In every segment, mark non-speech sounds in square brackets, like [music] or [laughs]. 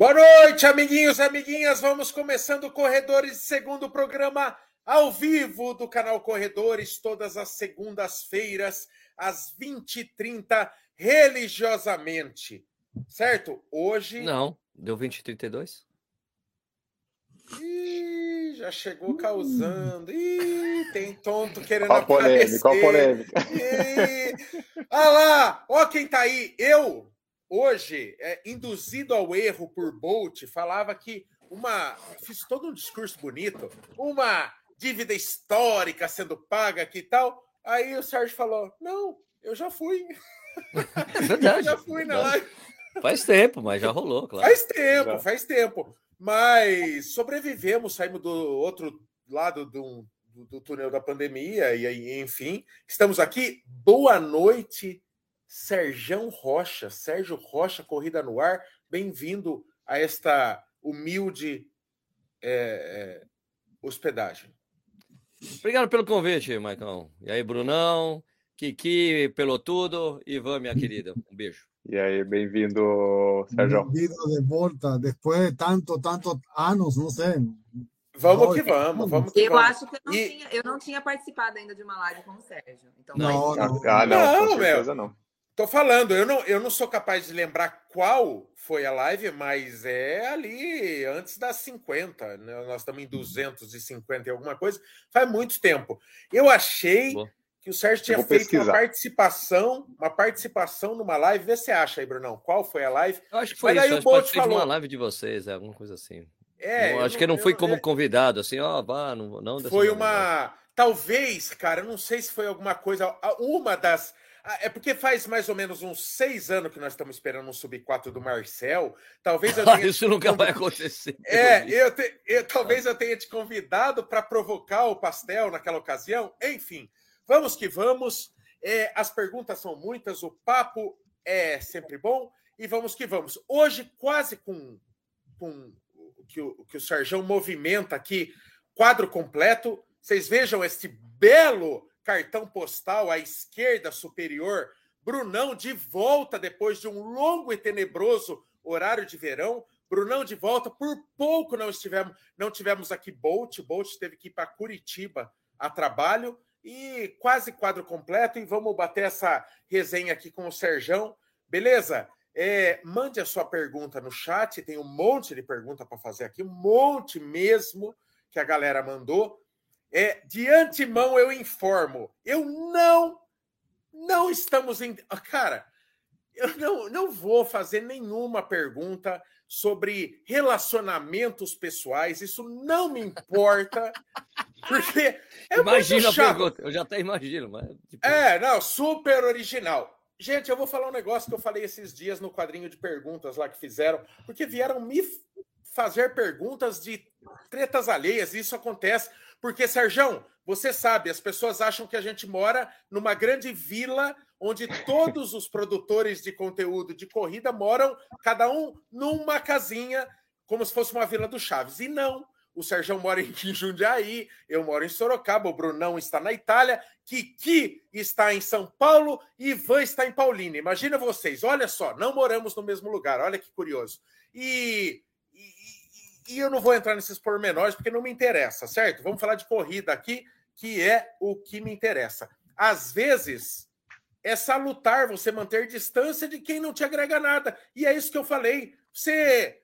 Boa noite, amiguinhos e amiguinhas. Vamos começando Corredores, segundo programa ao vivo do canal Corredores, todas as segundas-feiras, às 20h30, religiosamente. Certo? Hoje. Não, deu 20 e 32? Ih, já chegou causando. Ih, tem tonto querendo Qual polêmica, aparecer. qual polêmica? Ih, Olha lá, ó quem tá aí. Eu, hoje, é, induzido ao erro por Bolt, falava que uma. Fiz todo um discurso bonito, uma dívida histórica sendo paga aqui e tal. Aí o Sérgio falou: Não, eu já fui. É Eu verdade. [laughs] já fui na verdade. live. Faz tempo, mas já rolou, claro. Faz tempo, Já. faz tempo. Mas sobrevivemos, saímos do outro lado do, do, do túnel da pandemia, e aí, enfim, estamos aqui. Boa noite, Serjão Rocha, Sérgio Rocha, Corrida no Ar. Bem-vindo a esta humilde é, hospedagem. Obrigado pelo convite, Maicon. E aí, Brunão, Kiki, Pelotudo, Ivan, minha querida. Um beijo. E aí, bem-vindo, Sérgio. Bienvenido de volta, después de tanto, tantos anos, não sei. Vamos que vamos, vamos que Eu vamos. acho que eu não, E- tinha, eu não tinha participado ainda de uma live com o Sérgio. Então, Não, vai- não. Ah, não, Não, com certeza não. Tô falando, eu não, eu não sou capaz de lembrar qual foi a live, mas é ali antes das 50, né? Nós estamos em 250 e alguma coisa, faz muito tempo. Eu achei Boa. que o Sérgio tinha feito uma pesquisar. participação, uma participação numa live. Vê se você acha aí, Brunão, qual foi a live? Eu acho que foi Mas aí isso. o Bolt participei de uma falou. live de vocês, é, alguma coisa assim. É, Não, eu acho que não fui eu- como é- convidado, assim, ó, vá, não, não dessa Foi maneira. uma. Talvez, cara, não sei se foi alguma coisa. Uma das. Ah, É porque faz mais ou menos uns seis anos que nós estamos esperando um sub-4 do Marcel. Talvez eu [laughs] tenha. Isso nunca vai acontecer. [laughs] É, eu, te- eu- talvez eu tenha te convidado para provocar o pastel naquela ocasião. Enfim, vamos que vamos. É, as perguntas são muitas, o papo é sempre bom e vamos que vamos. Hoje, quase com, com que o, que o Sérgio movimenta aqui, quadro completo. Vocês vejam este belo cartão postal à esquerda superior. Brunão de volta depois de um longo e tenebroso horário de verão. Brunão de volta. Por pouco não estivemos, não tivemos aqui Bolt. Bolt teve que ir para Curitiba a trabalho e quase quadro completo. E vamos bater essa resenha aqui com o Serjão. Beleza? É, mande a sua pergunta no chat. Tem um monte de pergunta para fazer aqui, um monte mesmo que a galera mandou. É, de antemão eu informo, eu não, não estamos em, Ah, cara, eu não, não vou fazer nenhuma pergunta sobre relacionamentos pessoais. Isso não me importa, [laughs] porque é Imagina a pergunta, eu já até imagino, mas. tipo, É, não, super original. Gente, eu vou falar um negócio que eu falei esses dias no quadrinho de perguntas lá que fizeram, porque vieram me fazer perguntas de tretas alheias, e isso acontece porque, Serjão, você sabe, as pessoas acham que a gente mora numa grande vila onde todos os produtores de conteúdo de corrida moram, cada um numa casinha, como se fosse uma vila do Chaves. E não. O Serjão mora em [laughs] Jundiaí, eu moro em Sorocaba, o Brunão está na Itália, Kiki está em São Paulo e Ivan está em Paulínia. Imagina vocês, olha só, não moramos no mesmo lugar, olha que curioso. E, e, eu não vou entrar nesses pormenores porque não me interessa, certo? Vamos falar de corrida aqui, que é o que me interessa. Às vezes é salutar você manter distância de quem não te agrega nada. E é isso que eu falei. Você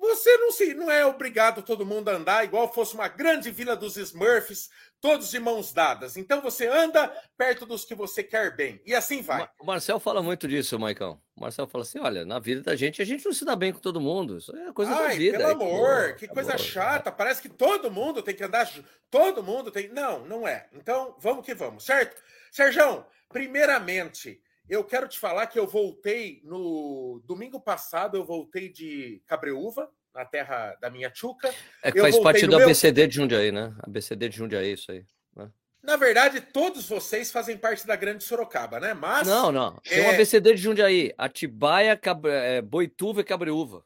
você não se não é obrigado todo mundo a andar igual fosse uma grande vila dos Smurfs, todos de mãos dadas. Então você anda perto dos que você quer bem. E assim vai. O Marcel fala muito disso, Maicon. O Marcel fala assim: olha, na vida da gente, a gente não se dá bem com todo mundo. Isso é coisa da Ai, vida. pelo amor, pô, que tá coisa bom. chata. Parece que todo mundo tem que andar. Todo mundo tem. Não, não é. Então, vamos que vamos, certo? Serjão, primeiramente, eu quero te falar que eu voltei no domingo passado, eu voltei de Cabreúva, na terra da minha tchuca. É que Eu faz parte do meu- ABCD de Jundiaí, né? ABCD de Jundiaí, isso aí. Na verdade, todos vocês fazem parte da grande Sorocaba, né? Mas. Não, não. Tem um é- ABCD de Jundiaí. Atibaia, Cabre... é, Boituva e Cabreúva.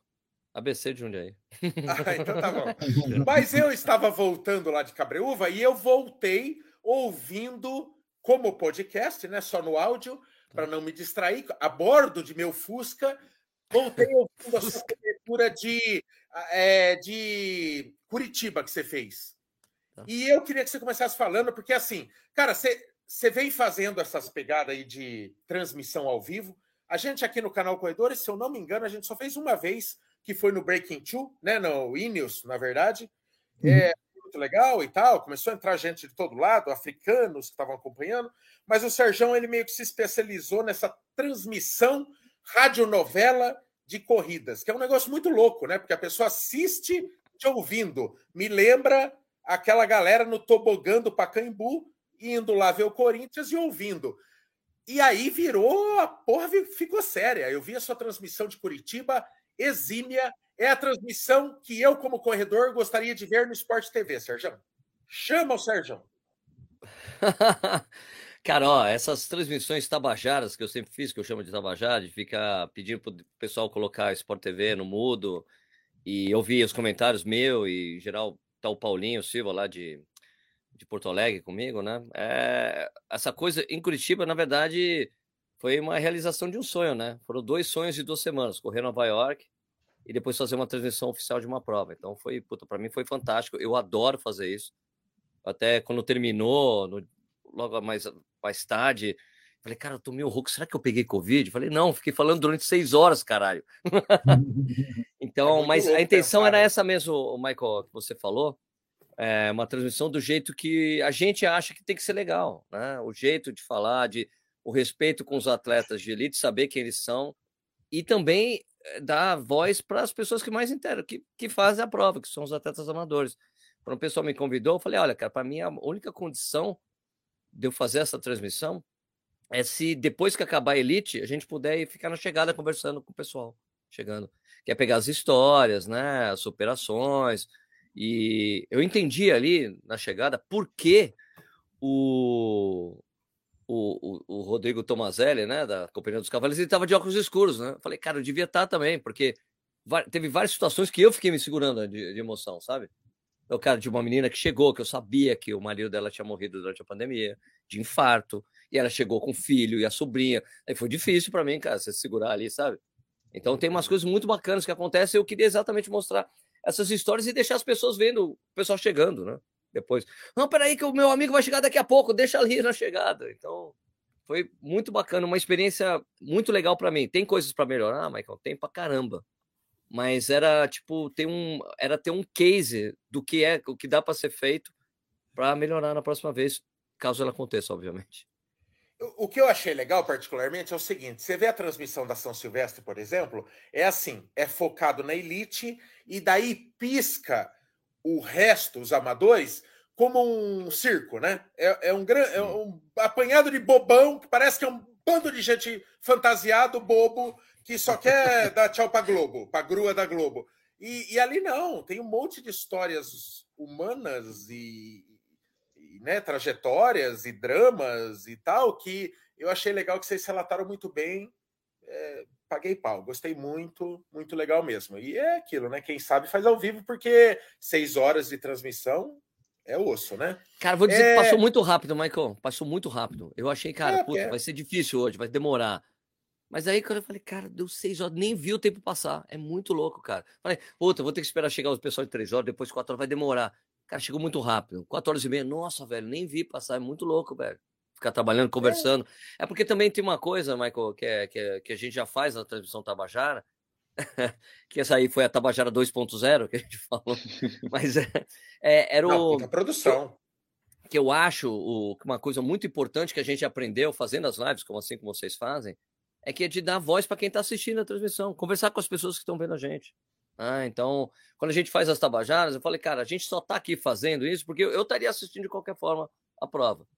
ABC de Jundiaí. [laughs] Ah, então tá bom. [laughs] Mas eu estava voltando lá de Cabreúva e eu voltei ouvindo como podcast, né? Só no áudio, para não me distrair, a bordo de meu Fusca, Voltei ouvindo a sua cobertura de, é, de Curitiba que você fez. Tá. E eu queria que você começasse falando, porque assim, cara, você, você vem fazendo essas pegadas aí de transmissão ao vivo. A gente aqui no canal Corredores, se eu não me engano, a gente só fez uma vez, que foi no Breaking Two, né? No Inews, na verdade. Uhum. É muito legal e tal. Começou a entrar gente de todo lado, africanos que estavam acompanhando. Mas o Serjão, ele meio que se especializou nessa transmissão radionovela de corridas, que é um negócio muito louco, né? Porque a pessoa assiste te ouvindo. Me lembra aquela galera no tobogã do Pacaembu, indo lá ver o Corinthians e ouvindo. E aí virou, a porra ficou séria. Eu vi a sua transmissão de Curitiba, exímia. É a transmissão que eu, como corredor, gostaria de ver no Sport TV, Sérgio. Chama o Sérgio. [laughs] Cara, ó, essas transmissões tabajaras que eu sempre fiz, que eu chamo de tabajara, de ficar pedindo pro pessoal colocar Sport TV no mudo e ouvir os comentários meu e, em geral, tá o Paulinho Silva lá de, de Porto Alegre comigo, né? É, essa coisa em Curitiba, na verdade, foi uma realização de um sonho, né? Foram dois sonhos de duas semanas, correr Nova York e depois fazer uma transmissão oficial de uma prova. Então foi, puta, para mim foi fantástico. Eu adoro fazer isso. Até quando terminou, no, logo mais, mais tarde. Falei, cara, eu tô meio rouco, será que eu peguei Covid? Falei, não, fiquei falando durante seis horas, caralho. [laughs] então, é mas a intenção era essa mesmo, Michael, que você falou. É uma transmissão do jeito que a gente acha que tem que ser legal, né? O jeito de falar, de o respeito com os atletas de elite, saber quem eles são e também dar voz para as pessoas que mais interam, que, que fazem a prova, que são os atletas amadores. Quando o pessoal me convidou, eu falei: olha, cara, para mim a única condição de eu fazer essa transmissão é se depois que acabar a Elite, a gente puder ficar na chegada conversando com o pessoal chegando. Quer pegar as histórias, né? As superações. E eu entendi ali na chegada por que o, o, o, o Rodrigo Tomazelli, né? Da Companhia dos Cavaleiros, ele estava de óculos escuros, né? Falei, cara, eu devia estar tá também, porque teve várias situações que eu fiquei me segurando de, de emoção, sabe? O cara de uma menina que chegou, que eu sabia que o marido dela tinha morrido durante a pandemia, de infarto, e ela chegou com o filho e a sobrinha. Aí foi difícil para mim, cara, você segurar ali, sabe? Então tem umas coisas muito bacanas que acontecem. Eu queria exatamente mostrar essas histórias e deixar as pessoas vendo o pessoal chegando, né? Depois, não, peraí, que o meu amigo vai chegar daqui a pouco, deixa ali na chegada. Então, foi muito bacana, uma experiência muito legal para mim. Tem coisas para melhorar, Michael? Tem pra caramba mas era tipo ter um era ter um case do que é o que dá para ser feito para melhorar na próxima vez, caso ela aconteça, obviamente. O que eu achei legal, particularmente, é o seguinte: você vê a transmissão da São Silvestre, por exemplo, é assim, é focado na elite e daí pisca o resto, os amadores, como um circo, né? É, é um, é um apanhado de bobão que parece que é um bando de gente fantasiado, bobo, que só [laughs] quer dar tchau para Globo, para grua da Globo. E, e, ali não, tem um monte de histórias humanas e, e né, trajetórias e dramas e tal que eu achei legal que vocês relataram muito bem. É, paguei pau, gostei muito, muito legal mesmo. E é aquilo, né? Quem sabe faz ao vivo, porque seis horas de transmissão é osso, né? Cara, vou dizer é... que passou muito rápido, Michael. Passou muito rápido. Eu achei, cara, é, puta, vai ser difícil hoje, vai demorar. Mas aí, quando eu falei, cara, deu seis horas, nem vi o tempo passar. É muito louco, cara. Falei, puta, vou ter que esperar chegar o pessoal de três horas, depois quatro horas vai demorar. Cara, chegou muito rápido. Quatro horas e meia, nossa, velho, nem vi passar. É muito louco, velho. Ficar trabalhando, é. conversando. É, é porque também tem uma coisa, Michael, que, é, que, é, que a gente já faz na transmissão Tabajara, [laughs] que essa aí foi a Tabajara 2.0 que a gente [laughs] falou. Mas é, é era o. Não, produção. Que eu acho o, uma coisa muito importante que a gente aprendeu fazendo as lives, como assim como vocês fazem, é que é de dar voz para quem está assistindo a transmissão, conversar com as pessoas que estão vendo a gente. Ah, então, quando a gente faz as tabajaras, eu falei, cara, a gente só está aqui fazendo isso porque eu estaria assistindo de qualquer forma a prova.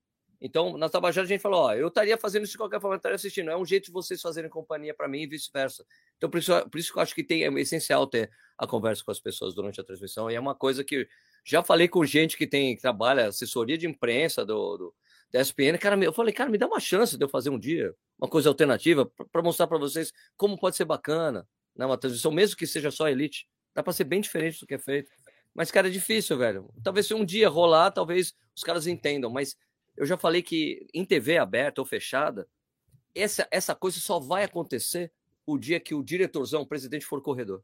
Então, na tabajara a gente falou, ó, eu estaria fazendo isso de qualquer forma, estaria assistindo. É um jeito de vocês fazerem companhia para mim e vice-versa. Então, por isso, por isso que eu acho que tem, é essencial ter a conversa com as pessoas durante a transmissão. E é uma coisa que já falei com gente que tem que trabalha assessoria de imprensa do, do da ESPN, cara, eu falei, cara, me dá uma chance de eu fazer um dia uma coisa alternativa para mostrar para vocês como pode ser bacana, né? Uma transmissão, mesmo que seja só elite, dá para ser bem diferente do que é feito. Mas, cara, é difícil, velho. Talvez se um dia rolar, talvez os caras entendam, mas eu já falei que em TV aberta ou fechada, essa, essa coisa só vai acontecer o dia que o diretorzão, o presidente, for corredor.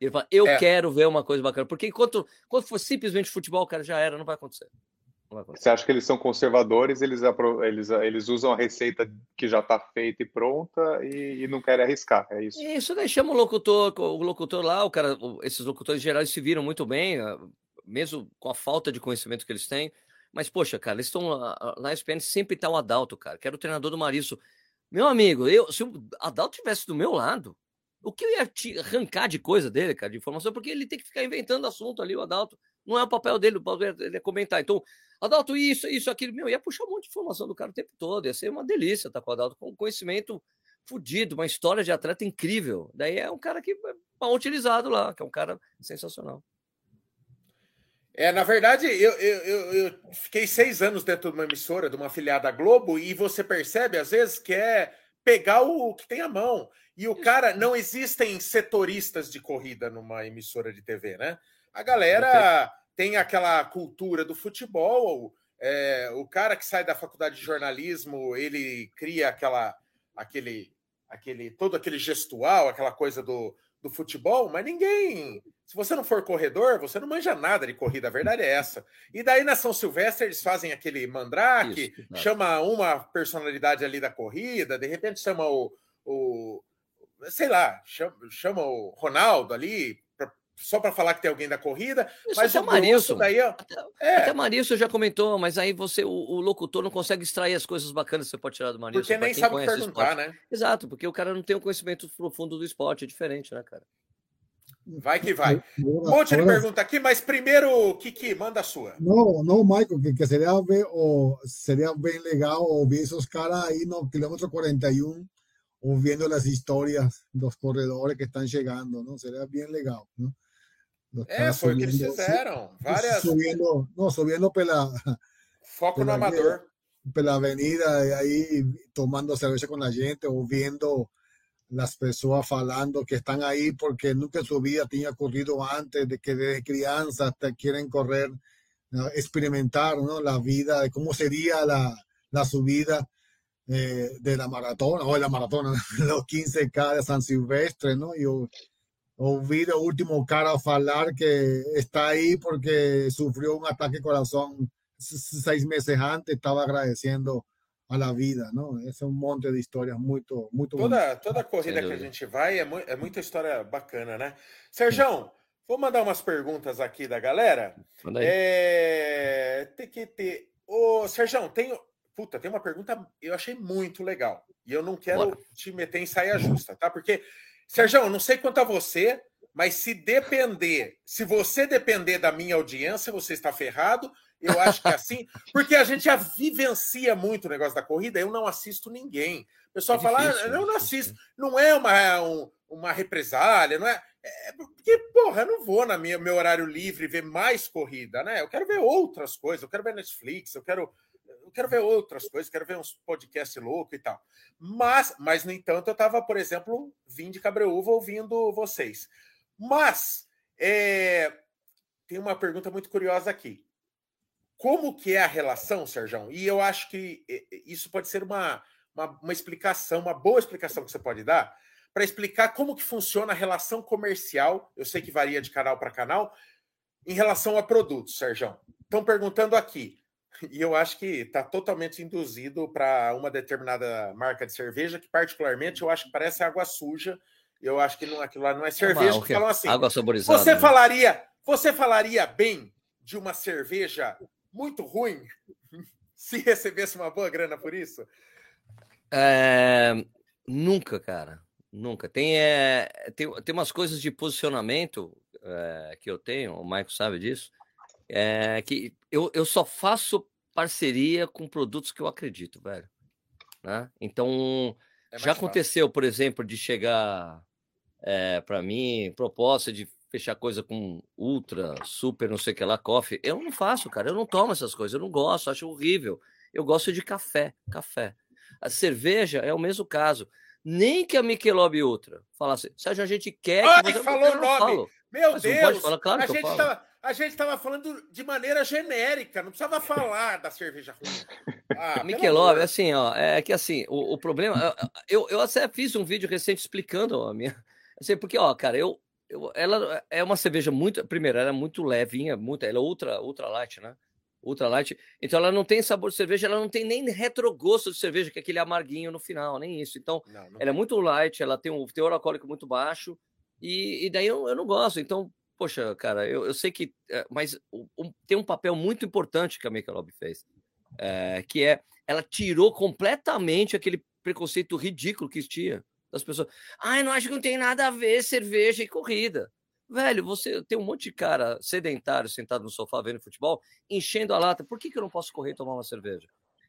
Ele fala, eu É. quero ver uma coisa bacana. Porque enquanto, quando for simplesmente futebol, cara, já era, não vai acontecer. Não vai acontecer. Você acha que eles são conservadores, eles, eles, eles usam a receita que já está feita e pronta e, e não querem arriscar, é isso? Isso daí chama o locutor, o locutor lá, o cara, esses locutores gerais se viram muito bem, ah, mesmo com a falta de conhecimento que eles têm. Mas, poxa, cara, eles estão lá- lá na ESPN sempre tá o Adalto, cara, que era o treinador do Marício. Meu amigo, eu, se o Adalto tivesse do meu lado, o que eu ia te arrancar de coisa dele, cara, de informação, porque ele tem que ficar inventando assunto ali, o Adalto. Não é o papel dele, o papel dele é comentar. Então, Adalto, isso, isso, aquilo, meu, ia puxar um monte de informação do cara o tempo todo, ia ser uma delícia estar com o Adalto, com conhecimento fudido, uma história de atleta incrível. Daí é um cara que é mal utilizado lá, que é um cara sensacional. É, na verdade, eu, eu, eu, fiquei seis anos dentro de uma emissora, de uma afiliada da Globo, e você percebe, às vezes, que é pegar o que tem à mão. E o cara, não existem setoristas de corrida numa emissora de TV, né? A galera tem aquela cultura do futebol, é, o cara que sai da faculdade de jornalismo, ele cria aquela, aquele, aquele, todo aquele gestual, aquela coisa do, do futebol, mas ninguém. Se você não for corredor, você não manja nada de corrida, a verdade é essa. E daí na São Silvestre eles fazem aquele mandrake, Isso, chama uma personalidade ali da corrida, de repente chama o, o sei lá, chama, chama o Ronaldo ali, só para falar que tem alguém da corrida, Isso mas até o Marilson. daí, ó, Até, é, até Marilson já comentou, mas aí você, o, o locutor, não consegue extrair as coisas bacanas que você pode tirar do Marilson. porque nem sabe perguntar, esporte. né? Exato, porque o cara não tem o conhecimento profundo do esporte, é diferente, né, cara? Vai que vai. Um monte de pergunta aqui, mas primeiro, Kiki, manda a sua. No, no, Michael, que, que sería, be- o, sería bien legal o ver esos caras ahí no kilómetro 41 o viendo las historias los corredores que están llegando, ¿no? Sería bien legal, ¿no? É, caras foi o que eles fizeram. Várias. Subiendo, no, subiendo pela, Foco no pela- amador. pela avenida y ahí tomando cerveza con la gente o viendo las personas falando que están ahí porque nunca en su vida tenía corrido antes, de que desde crianza hasta quieren correr, ¿no? experimentar ¿no? la vida, de cómo sería la, la subida eh, de la maratona, o de la maratona, [laughs] los 15K de San Silvestre, ¿no? Y o- oír el último cara hablar que está ahí porque sufrió un ataque de corazón s- seis meses antes, estaba agradeciendo a la vida, ¿no? Esse é um monte de histórias muito, muito Toda, toda corrida que a gente vai é, mu- é muita história bacana, né? Serjão, vou mandar umas perguntas aqui da galera. Manda aí. É... Tem que ter. Ô, Serjão, tem. Puta, tem uma pergunta eu achei muito legal. E eu não quero Bora. te meter em saia justa, tá? Porque, Serjão, eu não sei quanto a você, mas se depender, se você depender da minha audiência, você está ferrado. Eu acho que é assim, [laughs] porque a gente já vivencia muito o negócio da corrida, eu não assisto ninguém. O pessoal É fala, difícil, ah, né? eu não assisto. Não é uma, um- uma represália, não é. É porque, porra, eu não vou na minha meu horário livre ver mais corrida, né? Eu quero ver outras coisas, eu quero ver Netflix, eu quero, eu quero ver outras coisas, quero ver uns podcasts loucos e tal. Mas, mas no entanto, eu estava, por exemplo, vim de Cabreúva ouvindo vocês. Mas é, tem uma pergunta muito curiosa aqui. Como que é a relação, Sérgio? E eu acho que é, é, isso pode ser uma, uma, uma explicação, uma boa explicação que você pode dar para explicar como que funciona a relação comercial. Eu sei que varia de canal para canal em relação a produtos, Sérgio. Estão perguntando aqui, e eu acho que está totalmente induzido para uma determinada marca de cerveja, que particularmente eu acho que parece água suja. Eu acho que não, aquilo lá não é cerveja. Uma- que falam assim. Água saborizada. Você né? falaria, você falaria bem de uma cerveja muito ruim [laughs] se recebesse uma boa grana por isso? É, nunca, cara. Nunca. Tem, é, tem, tem umas coisas de posicionamento é, que eu tenho, o Michael sabe disso, é, que eu, eu só faço parceria com produtos que eu acredito, velho. Né? Então, É já fácil. aconteceu, por exemplo, de chegar é, para mim proposta de fechar coisa com ultra, super, não sei o que lá, coffee. Eu não faço, cara. Eu não tomo essas coisas. Eu não gosto, acho horrível. Eu gosto de café, café. A cerveja é o mesmo caso. Nem que a Michelob Ultra falasse, Sérgio, a gente quer Ai, que você... falou o nome. Meu Mas Deus! falar? Claro a, gente falo. tava, a gente estava falando de maneira genérica, não precisava falar da cerveja ruim. Ah, Michelob, pelo assim, ó, é que assim, o, o problema, eu, eu até fiz um vídeo recente explicando a minha, assim, porque, ó, cara, eu, eu, ela é uma cerveja muito, primeiro, ela é muito levinha, muito, ela é ultra, ultra light, né? Ultra light, então ela não tem sabor de cerveja, ela não tem nem retrogosto de cerveja, que é aquele amarguinho no final, nem isso. Então, Não, não ela é muito light, ela tem um teor alcoólico muito baixo, e, e daí eu, eu não gosto. Então, poxa, cara, eu, eu sei que. é, mas tem um papel muito importante que a Michelob fez, é, que é ela tirou completamente aquele preconceito ridículo que existia das pessoas. Ai, não acho que não tem nada a ver cerveja e corrida. Velho, você tem um monte de cara sedentário sentado no sofá vendo futebol, enchendo a lata. Por que, que eu não posso correr e tomar uma cerveja?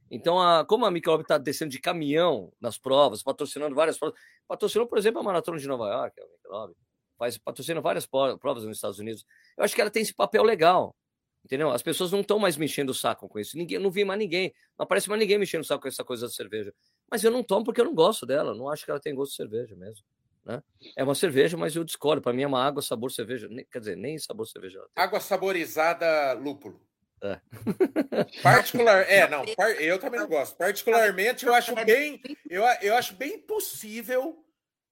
Então, a, como a Michelob está descendo de caminhão nas provas, patrocinando várias provas, patrocinou, por exemplo, a Maratona de Nova York, a Michelob, faz, patrocina várias provas nos Estados Unidos. Eu acho que ela tem esse papel legal, entendeu? As pessoas não estão mais me enchendo o saco com isso. Ninguém, eu não vi mais ninguém, não aparece mais ninguém me enchendo o saco com essa coisa da cerveja. Mas eu não tomo porque eu não gosto dela, não acho que ela tem gosto de cerveja mesmo. Né? É uma cerveja, mas eu discordo. Para mim é uma água, sabor cerveja. Quer dizer, nem sabor cerveja. Água saborizada lúpulo. É. [laughs] Particular, é, não, par- eu também não gosto. Particularmente, eu acho bem, eu, eu acho bem possível,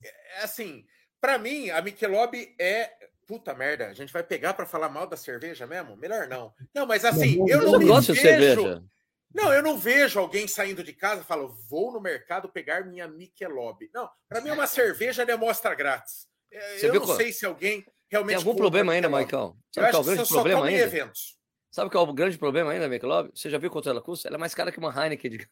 é, assim, para mim, a Michelob é puta merda. A gente vai pegar para falar mal da cerveja mesmo? Melhor não. Não, mas assim, eu Eu não, não me gosto de vejo. cerveja. Não, eu não vejo alguém saindo de casa e fala, vou no mercado pegar minha Michelob. Não, para mim é uma [laughs] cerveja de amostra grátis. É, Você Eu não qual- sei se alguém realmente. Tem algum problema ainda, Michelob. Maicon? Eu acho que você só problema toma em ainda? eventos. Sabe qual é o grande problema ainda, Michelob? Você já viu quanto ela custa? Ela é mais cara que uma Heineken. [laughs] De...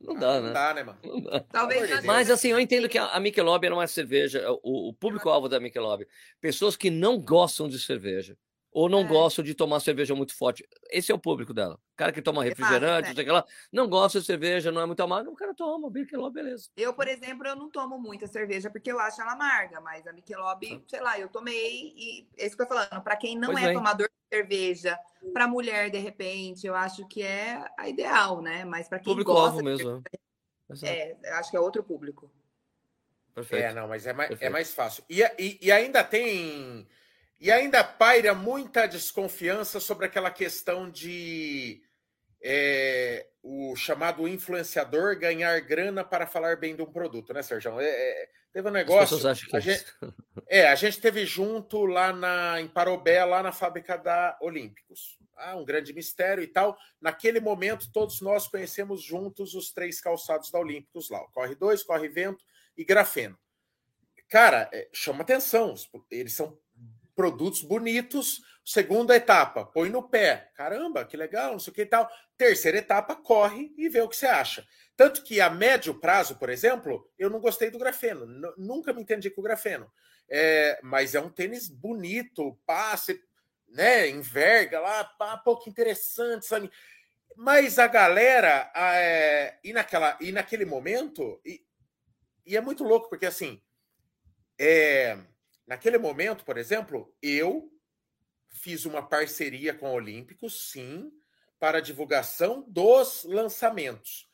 Não dá, Não né? dá, né, mano? Não dá. Talvez na- Mas assim, eu entendo que a, a Michelob era uma cerveja, o, o público-alvo da Michelob, pessoas que não gostam de cerveja ou não É. gostam de tomar cerveja muito forte. Esse é o público dela. O cara que toma refrigerante, é. não sei o que lá, não gosta de cerveja, não é muito amargo, o cara toma, Michelob, beleza. Eu, por exemplo, eu não tomo muita cerveja porque eu acho ela amarga, mas a Michelob, sei lá, eu tomei e é isso que eu tô falando, para quem não Pois é bem. tomador de cerveja, para mulher de repente, eu acho que é a ideal, né? Mas para quem Público-alvo gosta, mesmo. é. Exato. é, eu acho que é outro público. Perfeito. É, não, mas é mais, é mais fácil. E, e, e ainda tem. E ainda paira muita desconfiança sobre aquela questão de é, o chamado influenciador ganhar grana para falar bem de um produto, né, Sérgio? É, é, teve um negócio. a é gente-. [laughs] É, a gente teve junto lá na, em Parobé, lá na fábrica da Olímpicos. Ah, um grande mistério e tal. Naquele momento, todos nós conhecemos juntos os três calçados da Olímpicos lá: o Corre 2, Corre Vento e Grafeno. Cara, é, chama atenção, eles são produtos bonitos. Segunda etapa, põe no pé. Caramba, que legal, não sei o que e tal. Terceira etapa, corre e vê o que você acha. Tanto que a médio prazo, por exemplo, eu não gostei do grafeno. Nunca me entendi com o grafeno. É, mas é um tênis bonito, passe, né? Enverga lá, pá, pô, que interessante, sabe? Mas a galera, é, e, naquela, e naquele momento, e, e é muito louco, porque assim, é, naquele momento, por exemplo, eu fiz uma parceria com a Olímpicos, sim, para divulgação dos lançamentos.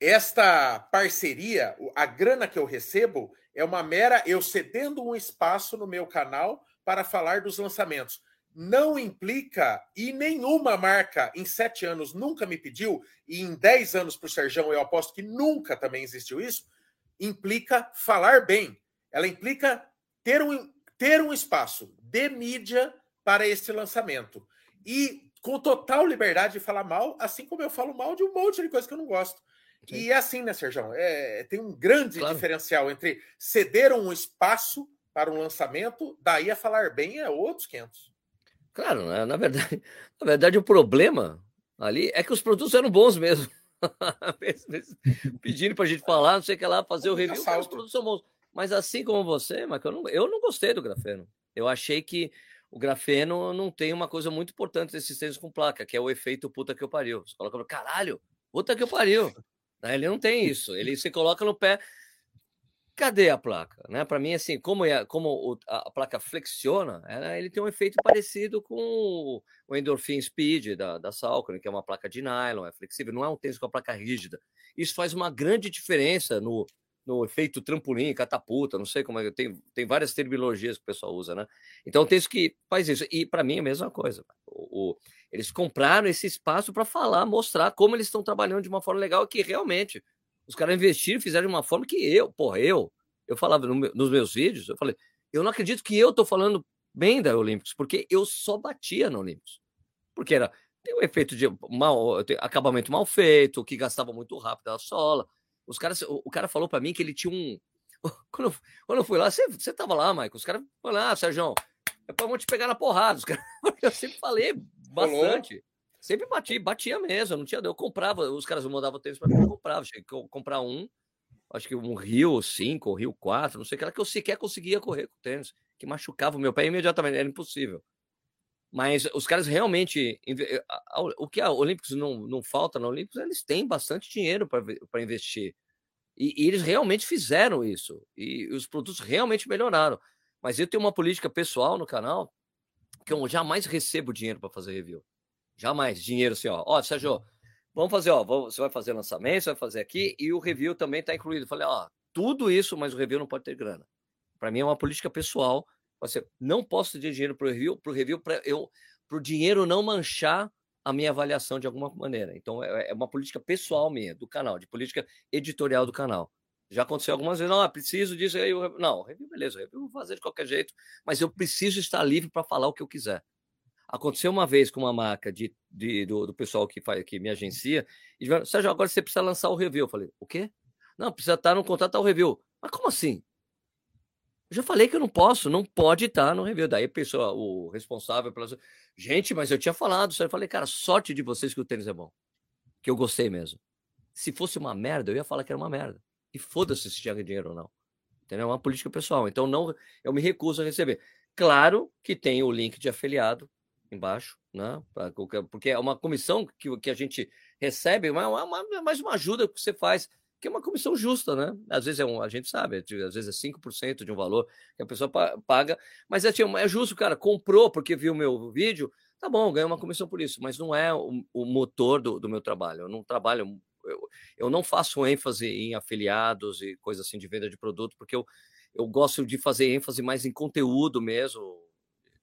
Esta parceria, o- a grana que eu recebo é uma mera eu cedendo um espaço no meu canal para falar dos lançamentos. Não implica, e nenhuma marca em sete anos nunca me pediu, e em dez anos para o Serjão eu aposto que nunca também existiu isso, implica falar bem. Ela implica ter um, ter um espaço de mídia para este lançamento. E com total liberdade de falar mal, assim como eu falo mal de um monte de coisa que eu não gosto. Sim. E é assim, né, Sérgio? É, tem um grande Claro. diferencial entre ceder um espaço para um lançamento, daí a falar bem é outros 500. Claro, né? na verdade, [laughs] na verdade o problema ali é que os produtos eram bons mesmo. Pedindo para a gente falar, não sei o que lá, fazer o review, os produtos são bons. Mas assim como você, mas eu não, eu não gostei do grafeno. Eu achei que o grafeno não tem uma coisa muito importante desses tênis com placa, que é o efeito puta que eu pariu. Você coloca no caralho, puta que eu pariu. Né, Ele não tem isso. Ele se coloca no pé. Cadê a placa? Né? Para mim, assim, como, é, como a, placa flexiona, ela- ele tem um efeito parecido com o, Endorphin Speed da, da Saucony, que é uma placa de nylon, é flexível, não é um tênis com a placa rígida. Isso faz uma grande diferença no, no efeito trampolim, catapulta, não sei como é, tem, tem várias terminologias que o pessoal usa, né? Então tem isso que faz isso. E para mim é a mesma coisa. O, o eles compraram esse espaço para falar, mostrar como eles estão trabalhando de uma forma legal que realmente os caras investiram, fizeram de uma forma que eu, porra, eu, eu falava no, nos meus vídeos, eu falei, eu não acredito que eu tô falando bem da Olímpicos, porque eu só batia na Olímpicos. Porque era tem um efeito de mal, acabamento mal feito, que gastava muito rápido a sola. Os caras, o, o cara falou para mim que ele tinha um. [laughs] Quando, eu, quando eu fui lá, você, você tava lá, Michael. Os caras falaram, ah, Sérgio, é pra vão te pegar na porrada. Os caras, [laughs] eu sempre falei bastante. Sempre bati, batia mesmo. Não tinha, eu comprava, os caras mandavam tênis para mim, eu comprava. Cheguei a comprar um, acho que um Rio 5 ou Rio 4, não sei o que era, que eu sequer conseguia correr com tênis, que machucava o meu pé imediatamente, era impossível. Mas os caras realmente. Eh, o que a Olímpicos não, não falta na Olímpicos, eles têm bastante dinheiro para investir. E, e, eles realmente fizeram isso. E os produtos realmente melhoraram. Mas eu tenho uma política pessoal no canal que eu jamais recebo dinheiro para fazer review. Jamais. Dinheiro assim, ó. Ó, Sérgio, vamos fazer, ó. Você vai fazer lançamento, você vai fazer aqui, e o review também está incluído. Eu falei, ó, tudo isso, mas o review não pode ter grana. Para mim é uma política pessoal você não posso ter dinheiro para o review, para o review, para eu, para o dinheiro não manchar a minha avaliação de alguma maneira. Então é, é, uma política pessoal minha do canal, de política editorial do canal. Já aconteceu algumas vezes, não, ah, preciso disso aí, eu, não, review beleza, review vou fazer de qualquer jeito, mas eu preciso estar livre para falar o que eu quiser. Aconteceu uma vez com uma marca de, de do, do, pessoal que faz que me agencia, e disseram, Sérgio, agora você precisa lançar o review. Eu falei, o quê? Não, precisa estar no contrato ao review. Mas como assim? Eu já falei que eu não posso, não pode estar no review. Daí pessoa, o responsável pela. Gente, mas eu tinha falado. Eu falei, cara, sorte de vocês que o tênis é bom. Que eu gostei mesmo. Se fosse uma merda, eu ia falar que era uma merda. E foda-se se tinha dinheiro ou não. Entendeu? É uma política pessoal. Então não, eu me recuso a receber. Claro que tem o link de afiliado embaixo, né? Porque é uma comissão que, que a gente recebe, mas é uma, mais uma ajuda que você faz que é uma comissão justa, né? Às vezes é um, a gente sabe, às vezes é 5% de um valor que a pessoa paga, mas é, tipo, é justo, cara, comprou porque viu meu vídeo, tá bom, ganha uma comissão por isso, mas não é o, o motor do, do, meu trabalho. Eu não trabalho, eu, eu não faço ênfase em afiliados e coisas assim de venda de produto, porque eu, eu gosto de fazer ênfase mais em conteúdo mesmo,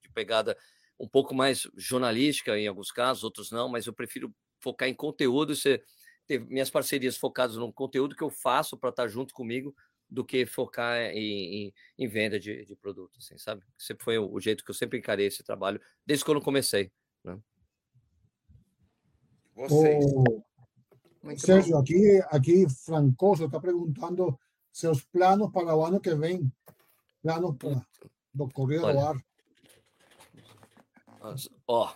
de pegada um pouco mais jornalística em alguns casos, outros não, mas eu prefiro focar em conteúdo e ser ter minhas parcerias focadas no conteúdo que eu faço para estar junto comigo do que focar em, em, em venda de, de produtos, assim, sabe? Sempre foi o, o, jeito que eu sempre encarei esse trabalho, desde quando comecei. Né? Vocês. Oh, Sérgio, aqui, aqui Francoso está perguntando seus planos para o ano que vem. Planos para, do Correio do Ar. Ó,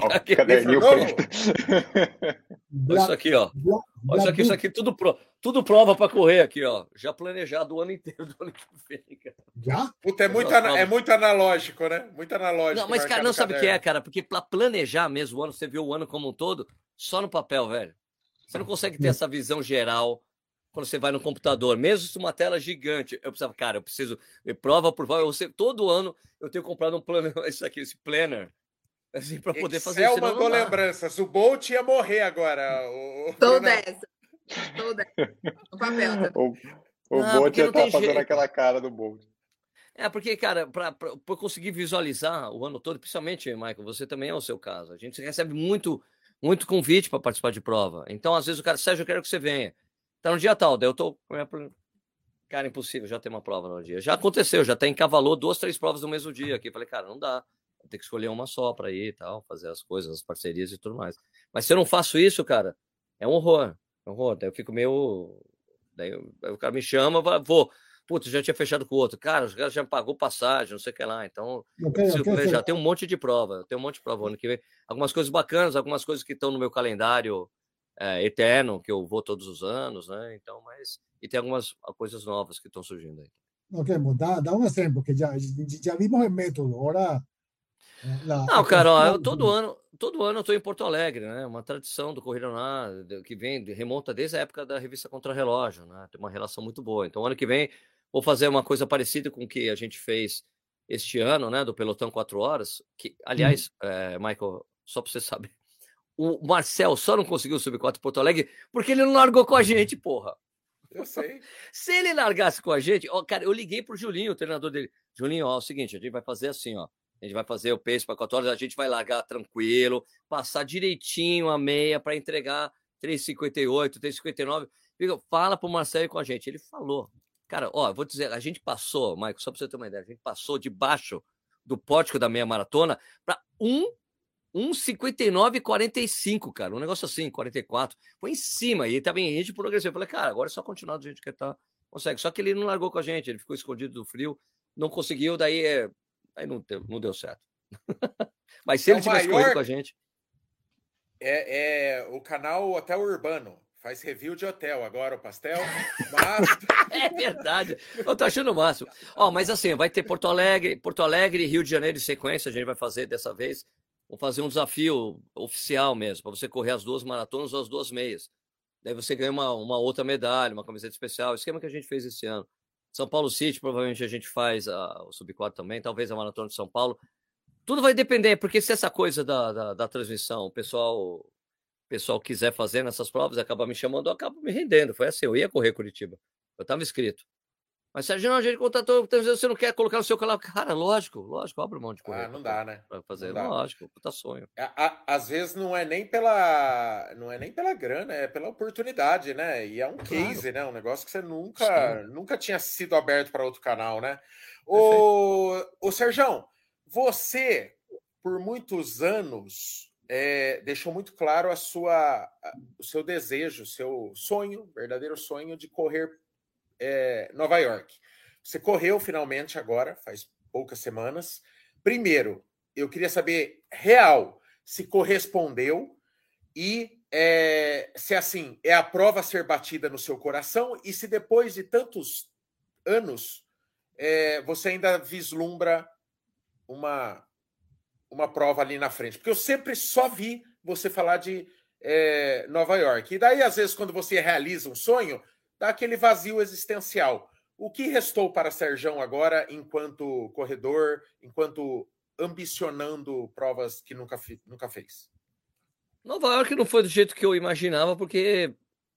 Ó, caderninho preto. [laughs] Olha isso aqui, ó. Olha isso aqui, isso aqui tudo, pro, tudo prova para correr aqui, ó. Já planejado o ano inteiro do ano que vem, cara. Já? Puta, é muito, é muito analógico, né? Muito analógico. Não, mas, cara, não sabe o que é, cara? Porque para planejar mesmo o ano, você vê o ano como um todo, só no papel, velho. Você não consegue ter essa visão geral quando você vai no computador, mesmo se uma tela gigante, eu precisava, cara, eu preciso prova por prova, eu, todo ano eu tenho comprado um plano, [laughs] isso aqui, esse planner, Assim, para poder fazer isso. mandou lembranças. O Bolt ia morrer agora. O... Tô dessa. Tô dessa. No papel também. [laughs] O, o não, Bolt ia estar tá fazendo jeito. aquela cara do Bolt. É, porque, cara, para conseguir visualizar o ano todo, principalmente, Michael, você também é o seu caso. A gente recebe muito, muito convite para participar de prova. Então, às vezes, o cara, Sérgio, eu quero que você venha. Tá no dia tal, daí eu tô. Cara, impossível já ter uma prova no dia. Já aconteceu, já até encavalou duas, três provas no mesmo dia aqui. Falei, cara, não dá ter que escolher uma só para ir e tal, fazer as coisas, as parcerias e tudo mais. Mas se eu não faço isso, cara, é um horror. É um horror. Daí eu fico meio. Daí, o cara me chama, vou. Putz, já tinha fechado com o outro. Cara, os caras já pagou passagem, não sei o que lá. Então, já tem um monte de prova. Tem um monte de prova ano que vem. Algumas coisas bacanas, algumas coisas que estão no meu calendário é, eterno, que eu vou todos os anos, né? Então, mas. E tem algumas coisas novas que estão surgindo aí. Ok, dá, dá um exemplo, que já, já vimos o método. Agora não, cara, ó, eu, todo ano, todo ano eu estou em Porto Alegre, né? Uma tradição do Corrida Lá, que vem, remonta desde a época da revista Contra Relógio, né? Tem uma relação muito boa. Então, ano que vem, vou fazer uma coisa parecida com o que a gente fez este ano, né? Do Pelotão 4 Horas. Que, aliás, hum. é, Michael, só para você saber, [laughs] O Marcel só não conseguiu subir 4 Porto Alegre porque ele não largou com a gente, porra. Eu sei. [laughs] Se ele largasse com a gente, ó, cara, eu liguei pro Julinho, o treinador dele. Julinho, ó, é o seguinte, a gente vai fazer assim, ó. A gente vai fazer o pace para 4 horas, a gente vai largar tranquilo, passar direitinho a meia para entregar 3,58, 3,59. Fala pro Marcelo com a gente. Ele falou. Cara, ó, vou dizer, a gente passou, Michael, só para você ter uma ideia, a gente passou debaixo do pórtico da meia maratona para 1 1,59,45, cara. Um negócio assim, 44. Foi em cima e tava em ritmo progressivo. Eu falei, cara, agora é só continuar do jeito que tá. Consegue. Só que ele não largou com a gente, ele ficou escondido do frio, não conseguiu, daí, é... aí não, deu, não deu certo. [laughs] Mas se é ele tivesse maior... corrido com a gente. É, é o canal Hotel Urbano. Faz review de hotel agora, o pastel. Mas... [laughs] é verdade. Eu tô achando o máximo. Ó, mas assim, vai ter Porto Alegre, Porto Alegre e Rio de Janeiro em sequência, a gente vai fazer dessa vez. Vou fazer um desafio oficial mesmo, para você correr as duas maratonas ou as duas meias. Daí você ganha uma, uma outra medalha, uma camiseta especial. Esquema que a gente fez esse ano. São Paulo City, provavelmente a gente faz a, o Sub-4 também, talvez a Maratona de São Paulo. Tudo vai depender, porque se essa coisa da, da, da transmissão, o pessoal pessoal quiser fazer nessas provas, acaba me chamando, eu acabo me rendendo. Foi assim, eu ia correr Curitiba. Eu estava inscrito. Mas, Sérgio, não, a gente contratou, você não quer colocar no seu canal? Cara, lógico, lógico, abre mão de correr. Ah, não dá, né? Pra fazer, lógico, puta sonho. Às vezes não é nem pela não é nem pela grana, é pela oportunidade, né? E é um case, claro. né? Um negócio que você nunca, nunca tinha sido aberto para outro canal, né? O, o Sérgio, você, por muitos anos, é, deixou muito claro a sua, o seu desejo, o seu sonho, verdadeiro sonho de correr é, Nova York. Você correu finalmente agora, faz poucas semanas. Primeiro, eu queria saber real se correspondeu e é, se assim é a prova a ser batida no seu coração e se depois de tantos anos é, você ainda vislumbra uma uma prova ali na frente? Porque eu sempre só vi você falar de é, Nova York. E daí, às vezes, quando você realiza um sonho, dá aquele vazio existencial. O que restou para Serjão agora, enquanto corredor, enquanto ambicionando provas que nunca, nunca fez? Nova York não foi do jeito que eu imaginava, porque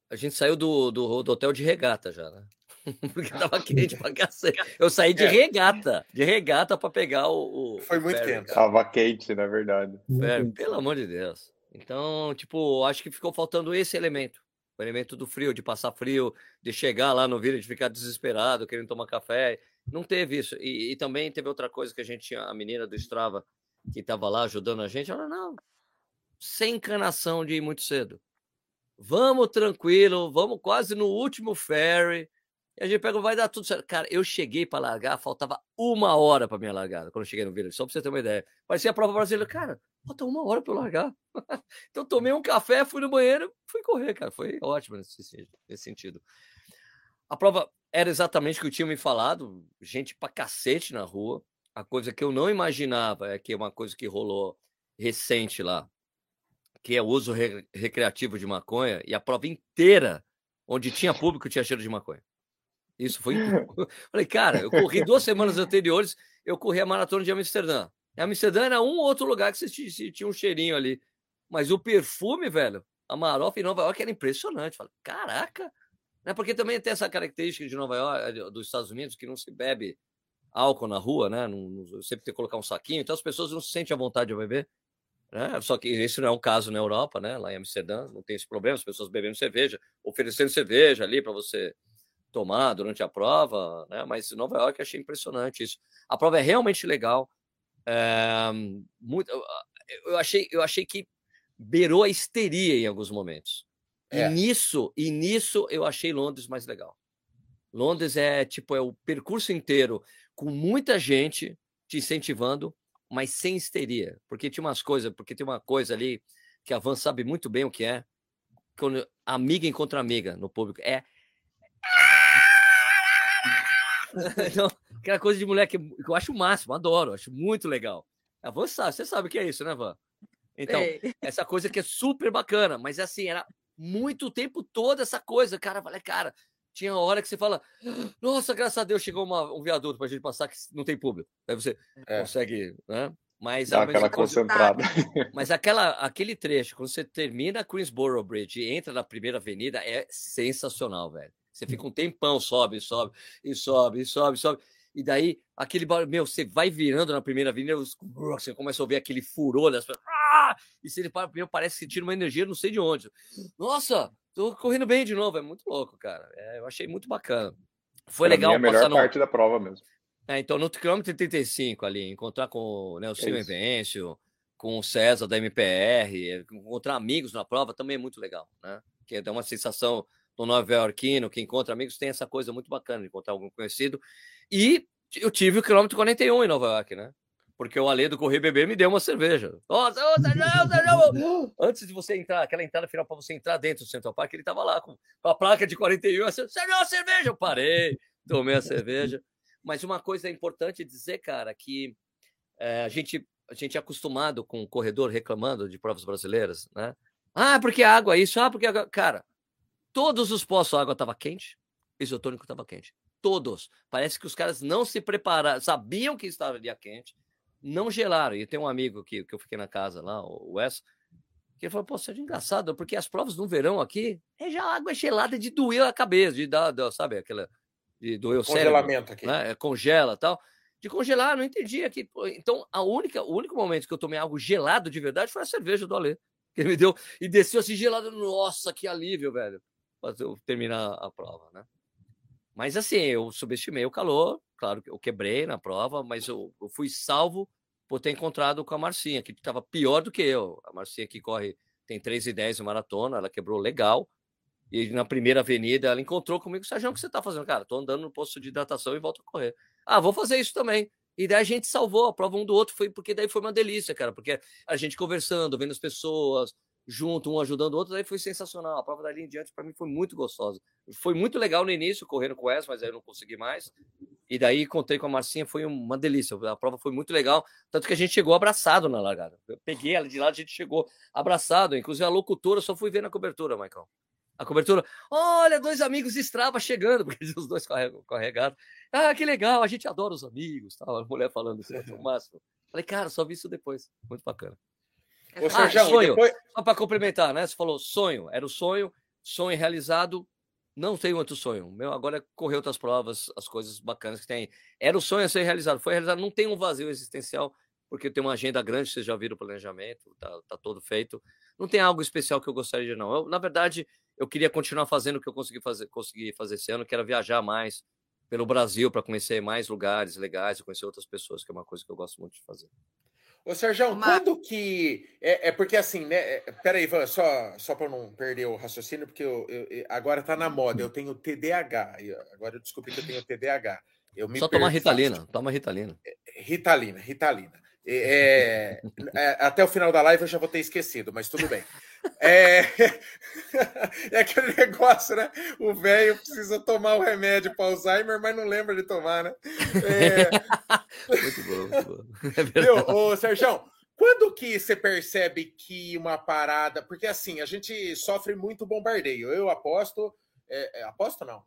a gente saiu do, do, do hotel de regata já, né? [laughs] Porque tava quente pra cacete. Eu saí de é. regata, de regata para pegar o, o Foi muito quente. Tava quente, na verdade. É, pelo amor de Deus. Então, tipo, acho que ficou faltando esse elemento. O elemento do frio, de passar frio, de chegar lá no vídeo, de ficar desesperado, querendo tomar café. Não teve isso. E, e também teve outra coisa que a gente tinha, a menina do Strava, que estava lá ajudando a gente, ela, não, sem encanação de ir muito cedo. Vamos tranquilo, vamos quase no último ferry, e a gente pega, vai dar tudo certo. Cara, eu cheguei para largar, faltava uma hora para minha largada, quando eu cheguei no Village, só para você ter uma ideia. Parecia a prova brasileira. Cara, falta uma hora para eu largar. [laughs] então tomei um café, fui no banheiro, fui correr, cara. Foi ótimo nesse, nesse sentido. A prova era exatamente o que eu tinha me falado, gente pra cacete na rua. A coisa que eu não imaginava é que é uma coisa que rolou recente lá, que é o uso re recreativo de maconha, e a prova inteira, onde tinha público, tinha cheiro de maconha. Isso foi. [laughs] Falei, cara, eu corri duas semanas anteriores, eu corri a maratona de Amsterdã. E Amsterdã era um outro lugar que você tinha um cheirinho ali. Mas o perfume, velho, a Marofa em Nova York era impressionante. Falei, caraca! Né? Porque também tem essa característica de Nova York, eh, dos Estados Unidos, que não se bebe álcool na rua, né? Não, não, sempre tem que colocar um saquinho, então as pessoas não se sentem à vontade de beber. Né? Só que esse não é um caso na Europa, né? Lá em Amsterdã não tem esse problema, as pessoas bebendo cerveja, oferecendo cerveja ali para você tomar durante a prova, né? Mas Nova York achei impressionante isso. A prova é realmente legal. É, muito, eu achei, eu achei que beirou a histeria em alguns momentos. É. E nisso, e nisso eu achei Londres mais legal. Londres é tipo é o percurso inteiro com muita gente te incentivando, mas sem histeria, porque tinha umas coisas, porque tem uma coisa ali que a Van sabe muito bem o que é, quando amiga encontra amiga no público é [laughs] então, aquela coisa de mulher que eu acho o máximo, adoro, acho muito legal. A Van sabe, você sabe o que é isso, né, Van? Então, Ei. [laughs] essa coisa que é super bacana, mas assim, era muito tempo todo essa coisa, cara. Falei, cara, tinha hora que você fala, nossa, graças a Deus chegou uma, um viaduto pra gente passar que não tem público. Aí você é. consegue, né? Mas Dá aquela concentrada. [laughs] Mas aquela, aquele trecho, quando você termina Queensboro Bridge e entra na primeira avenida, é sensacional, velho. Você fica um tempão, sobe, sobe, e sobe, e sobe, sobe. E daí, aquele barulho, meu, você vai virando na primeira avenida, você começa a ouvir aquele furor, das ah! e se ele para, meu, parece que tira uma energia, não sei de onde. Nossa, tô correndo bem de novo, é muito louco, cara. É, eu achei muito bacana. Foi Pra legal mim, é a melhor passar no, parte da prova mesmo. é, então, no quilômetro 35 ali, encontrar com né, o Silvio isso. Invencio, com o César da MPR, encontrar amigos na prova também é muito legal, né? Que dá uma sensação do nova iorquino que encontra amigos, tem essa coisa muito bacana de encontrar algum conhecido. E eu tive o quilômetro 41 em Nova York, né? Porque o Ale do Correio Bebê me deu uma cerveja. Nossa, ô, Sérgio, Sérgio! Antes de você entrar, aquela entrada final para você entrar dentro do Central Park, ele tava lá com, a placa de 41. Assim, Sérgio, cerveja! Eu parei, tomei a cerveja. Mas uma coisa importante dizer, cara, que eh, a, gente, a gente é acostumado com o corredor reclamando de provas brasileiras, né? Ah, porque água é isso, ah, porque. Cara, todos os poços a água estava quente, isotônico estava quente. Todos. Parece que os caras não se prepararam, sabiam que estaria quente, não gelaram. E tem um amigo que, que eu fiquei na casa lá, o Wes, que ele falou, pô, isso é engraçado, porque as provas no verão aqui, é já água gelada de doer a cabeça, de dar, dar, sabe, aquela, de doer o cérebro Congelamento aqui. né? Congela e tal. De congelar, não entendi aqui. Então, a única, o único momento que eu tomei algo gelado de verdade foi a cerveja do Alê. Que ele me deu e desceu assim gelado. Nossa, que alívio, velho. Fazer terminar a prova, né? Mas assim, eu subestimei o calor. Claro que eu quebrei na prova, mas eu, eu fui salvo por ter encontrado com a Marcinha, que estava pior do que eu. A Marcinha que corre, tem 3 e 10 em maratona, ela quebrou legal. E na primeira avenida ela encontrou comigo, Sérgio, o que você tá fazendo? Cara, tô andando no posto de hidratação e volto a correr. Ah, vou fazer isso também. E daí a gente salvou a prova um do outro, foi porque daí foi uma delícia, cara, porque a gente conversando, vendo as pessoas junto, um ajudando o outro, daí foi sensacional. A prova dali em diante para mim foi muito gostosa. Foi muito legal no início, correndo com essa, mas aí eu não consegui mais. E daí encontrei com a Marcinha, foi uma delícia. A prova foi muito legal, tanto que a gente chegou abraçado na largada. Eu peguei ela de lá, a gente chegou abraçado. Inclusive a locutora, só fui ver na cobertura, Michael. A cobertura, olha, dois amigos de Strava chegando, [laughs] porque os dois carregados. Ah, que legal, a gente adora os amigos. Tal. A mulher falando isso, o máximo. Falei, cara, só vi isso depois. Muito bacana. Ô, Ah, Sérgio, sonho. e depois... Só para complementar, né? Você falou sonho, era o sonho, sonho realizado. Não tenho outro sonho. Meu agora é correr outras provas, as coisas bacanas que tem. Era o sonho a ser realizado, foi realizado. Não tem um vazio existencial, porque tem uma agenda grande, vocês já viram o planejamento, tá, tá todo feito. Não tem algo especial que eu gostaria de não. Eu, na verdade, eu queria continuar fazendo o que eu consegui fazer, consegui fazer esse ano, que era viajar mais pelo Brasil para conhecer mais lugares legais, conhecer outras pessoas, que é uma coisa que eu gosto muito de fazer. Ô, Sérgio, Uma- quando que. É, é porque assim, né? é- Peraí, Ivan, só, só para não perder o raciocínio, porque eu, eu- agora tá na moda, eu tenho TDAH. Agora eu descobri que eu tenho TDAH. Eu me Só fácil. Ritalina, toma Ritalina. Ritalina, Ritalina. É, [laughs] é, até o final da live eu já vou ter esquecido, mas tudo bem. É, [laughs] é aquele negócio, né? O velho precisa tomar o remédio para Alzheimer, mas não lembra de tomar, né? É, [laughs] Muito bom, muito bom. É verdade. Viu, ô Sérgio, quando que você percebe que uma parada. Porque assim, a gente sofre muito bombardeio. Eu aposto. é, é, aposto não.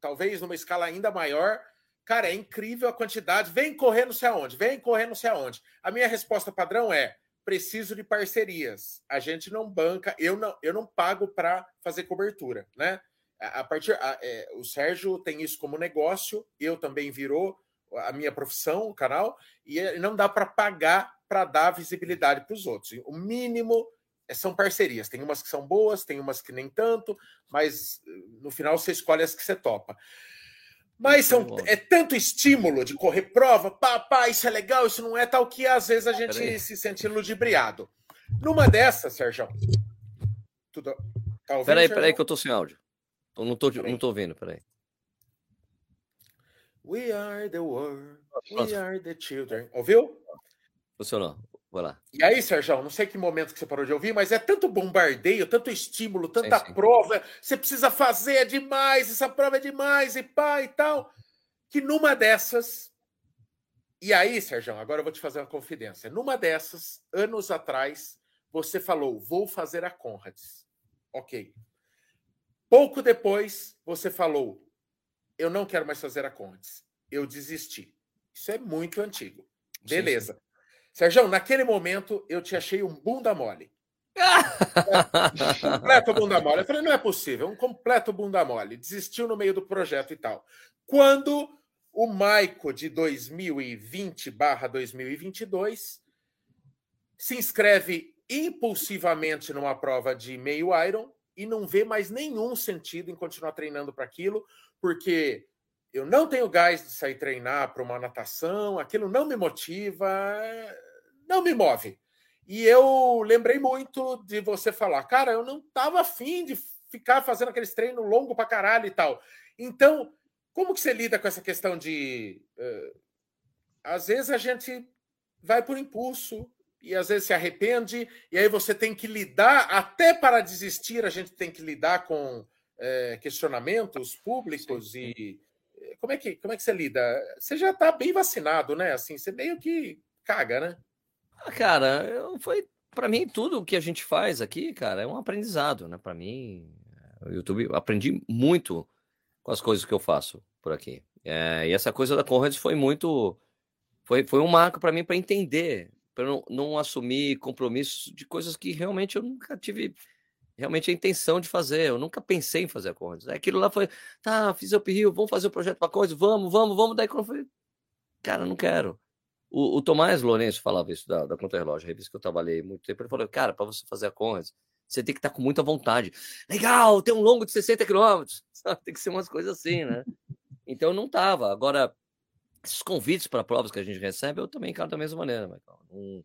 Talvez numa escala ainda maior. Cara, é incrível a quantidade. Vem correr não sei aonde, vem correr não sei aonde. A minha resposta padrão é: preciso de parcerias. A gente não banca, eu não, eu não pago para fazer cobertura, né? A, partir, a- é, o Sérgio tem isso como negócio, eu também virou a minha profissão, o canal, e é- não dá para pagar para dar visibilidade para os outros. O mínimo é- são parcerias. Tem umas que são boas, tem umas que nem tanto, mas eh, no final você escolhe as que você topa. Mas são, Muito bom. é tanto estímulo de correr prova, pá, pá, isso é legal, isso não é tal, que às vezes a gente Peraí. se sente ludibriado. Numa dessas, Sérgio. Tudo, tá ouvindo, Peraí, Sérgio? peraí, que eu tô sem áudio. Eu não tô, Peraí. não tô ouvindo, peraí. We are the world, we are the children. Ouviu? Funcionou. Vai lá. E aí, Sérgio, não sei que momento que você parou de ouvir, mas é tanto bombardeio, tanto estímulo, tanta sim. prova, você precisa fazer, é demais, essa prova é demais, e pá e tal, que numa dessas. E aí, Sérgio, agora eu vou te fazer uma confidência. Numa dessas, anos atrás, você falou, vou fazer a Conrads. Ok. Pouco depois, você falou, eu não quero mais fazer a Conrads. Eu desisti. Isso é muito antigo. Sim, Beleza. Sérgio, naquele momento eu te achei um bunda mole. [laughs] completo bunda mole. Eu falei, não é possível, um completo bunda mole. Desistiu no meio do projeto e tal. Quando o Maico de 2020 barra 2022 se inscreve impulsivamente numa prova de meio Iron e não vê mais nenhum sentido em continuar treinando para aquilo, porque eu não tenho gás de sair treinar para uma natação, aquilo não me motiva, não me move. E eu lembrei muito de você falar, cara, eu não estava afim de ficar fazendo aqueles treinos longo para caralho e tal. Então, como que você lida com essa questão de. Uh, às vezes a gente vai por impulso e às vezes se arrepende, e aí você tem que lidar, até para desistir, a gente tem que lidar com uh, questionamentos públicos e. Como é, que, como é que você lida? Você já está bem vacinado, né? Assim, você meio que caga, né? Ah, cara, foi para mim tudo que a gente faz aqui, cara, é um aprendizado, né? Para mim, o YouTube, aprendi muito com as coisas que eu faço por aqui. É, e essa coisa da Conrads foi muito. Foi, foi um marco para mim para entender, para não, não assumir compromissos de coisas que realmente eu nunca tive realmente a intenção de fazer. Eu nunca pensei em fazer a. Aquilo lá foi, tá, fiz o Rio, vamos fazer o projeto para Conrads, vamos, vamos, vamos. Daí quando eu falei, cara, não quero. O, o Tomás Lourenço falava isso da, da Contra-Relógio, revista que eu trabalhei muito tempo. Ele falou, cara, para você fazer a Conrads, você tem que estar com muita vontade. Legal, tem um longo de 60 quilômetros. [laughs] Tem que ser umas coisas assim, né? Então não tava. Agora, esses convites para provas que a gente recebe, eu também quero da mesma maneira, Michael. Não,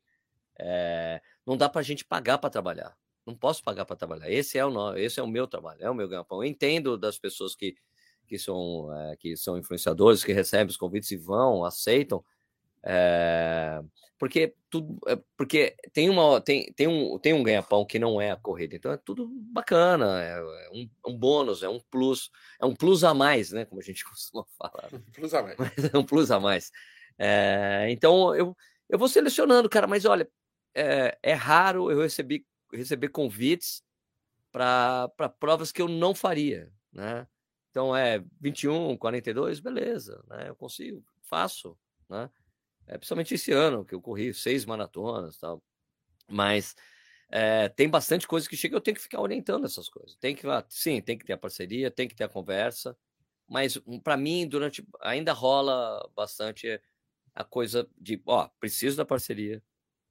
é, não dá para a gente pagar para trabalhar. Não posso pagar para trabalhar. Esse é o esse é o meu trabalho, é o meu ganha-pão. Entendo das pessoas que, que, são, é, que são influenciadores, que recebem os convites e vão, aceitam. É, porque tudo é, porque tem uma tem, tem um tem um ganha-pão que não é a corrida então é tudo bacana é, é um, um, bônus é um plus é um plus a mais né como a gente [laughs] costuma falar plus a mais é um plus a mais é, então eu eu vou selecionando cara mas olha é, é raro eu receber receber convites para provas que eu não faria né então é 21 42 beleza né eu consigo faço né é, principalmente esse ano, que eu corri seis maratonas tal. Mas é, tem bastante coisa que chega, eu tenho que ficar orientando essas coisas. Tem que, sim, tem que ter a parceria, tem que ter a conversa. Mas hum, para mim, durante ainda rola bastante a coisa de, ó, preciso da parceria,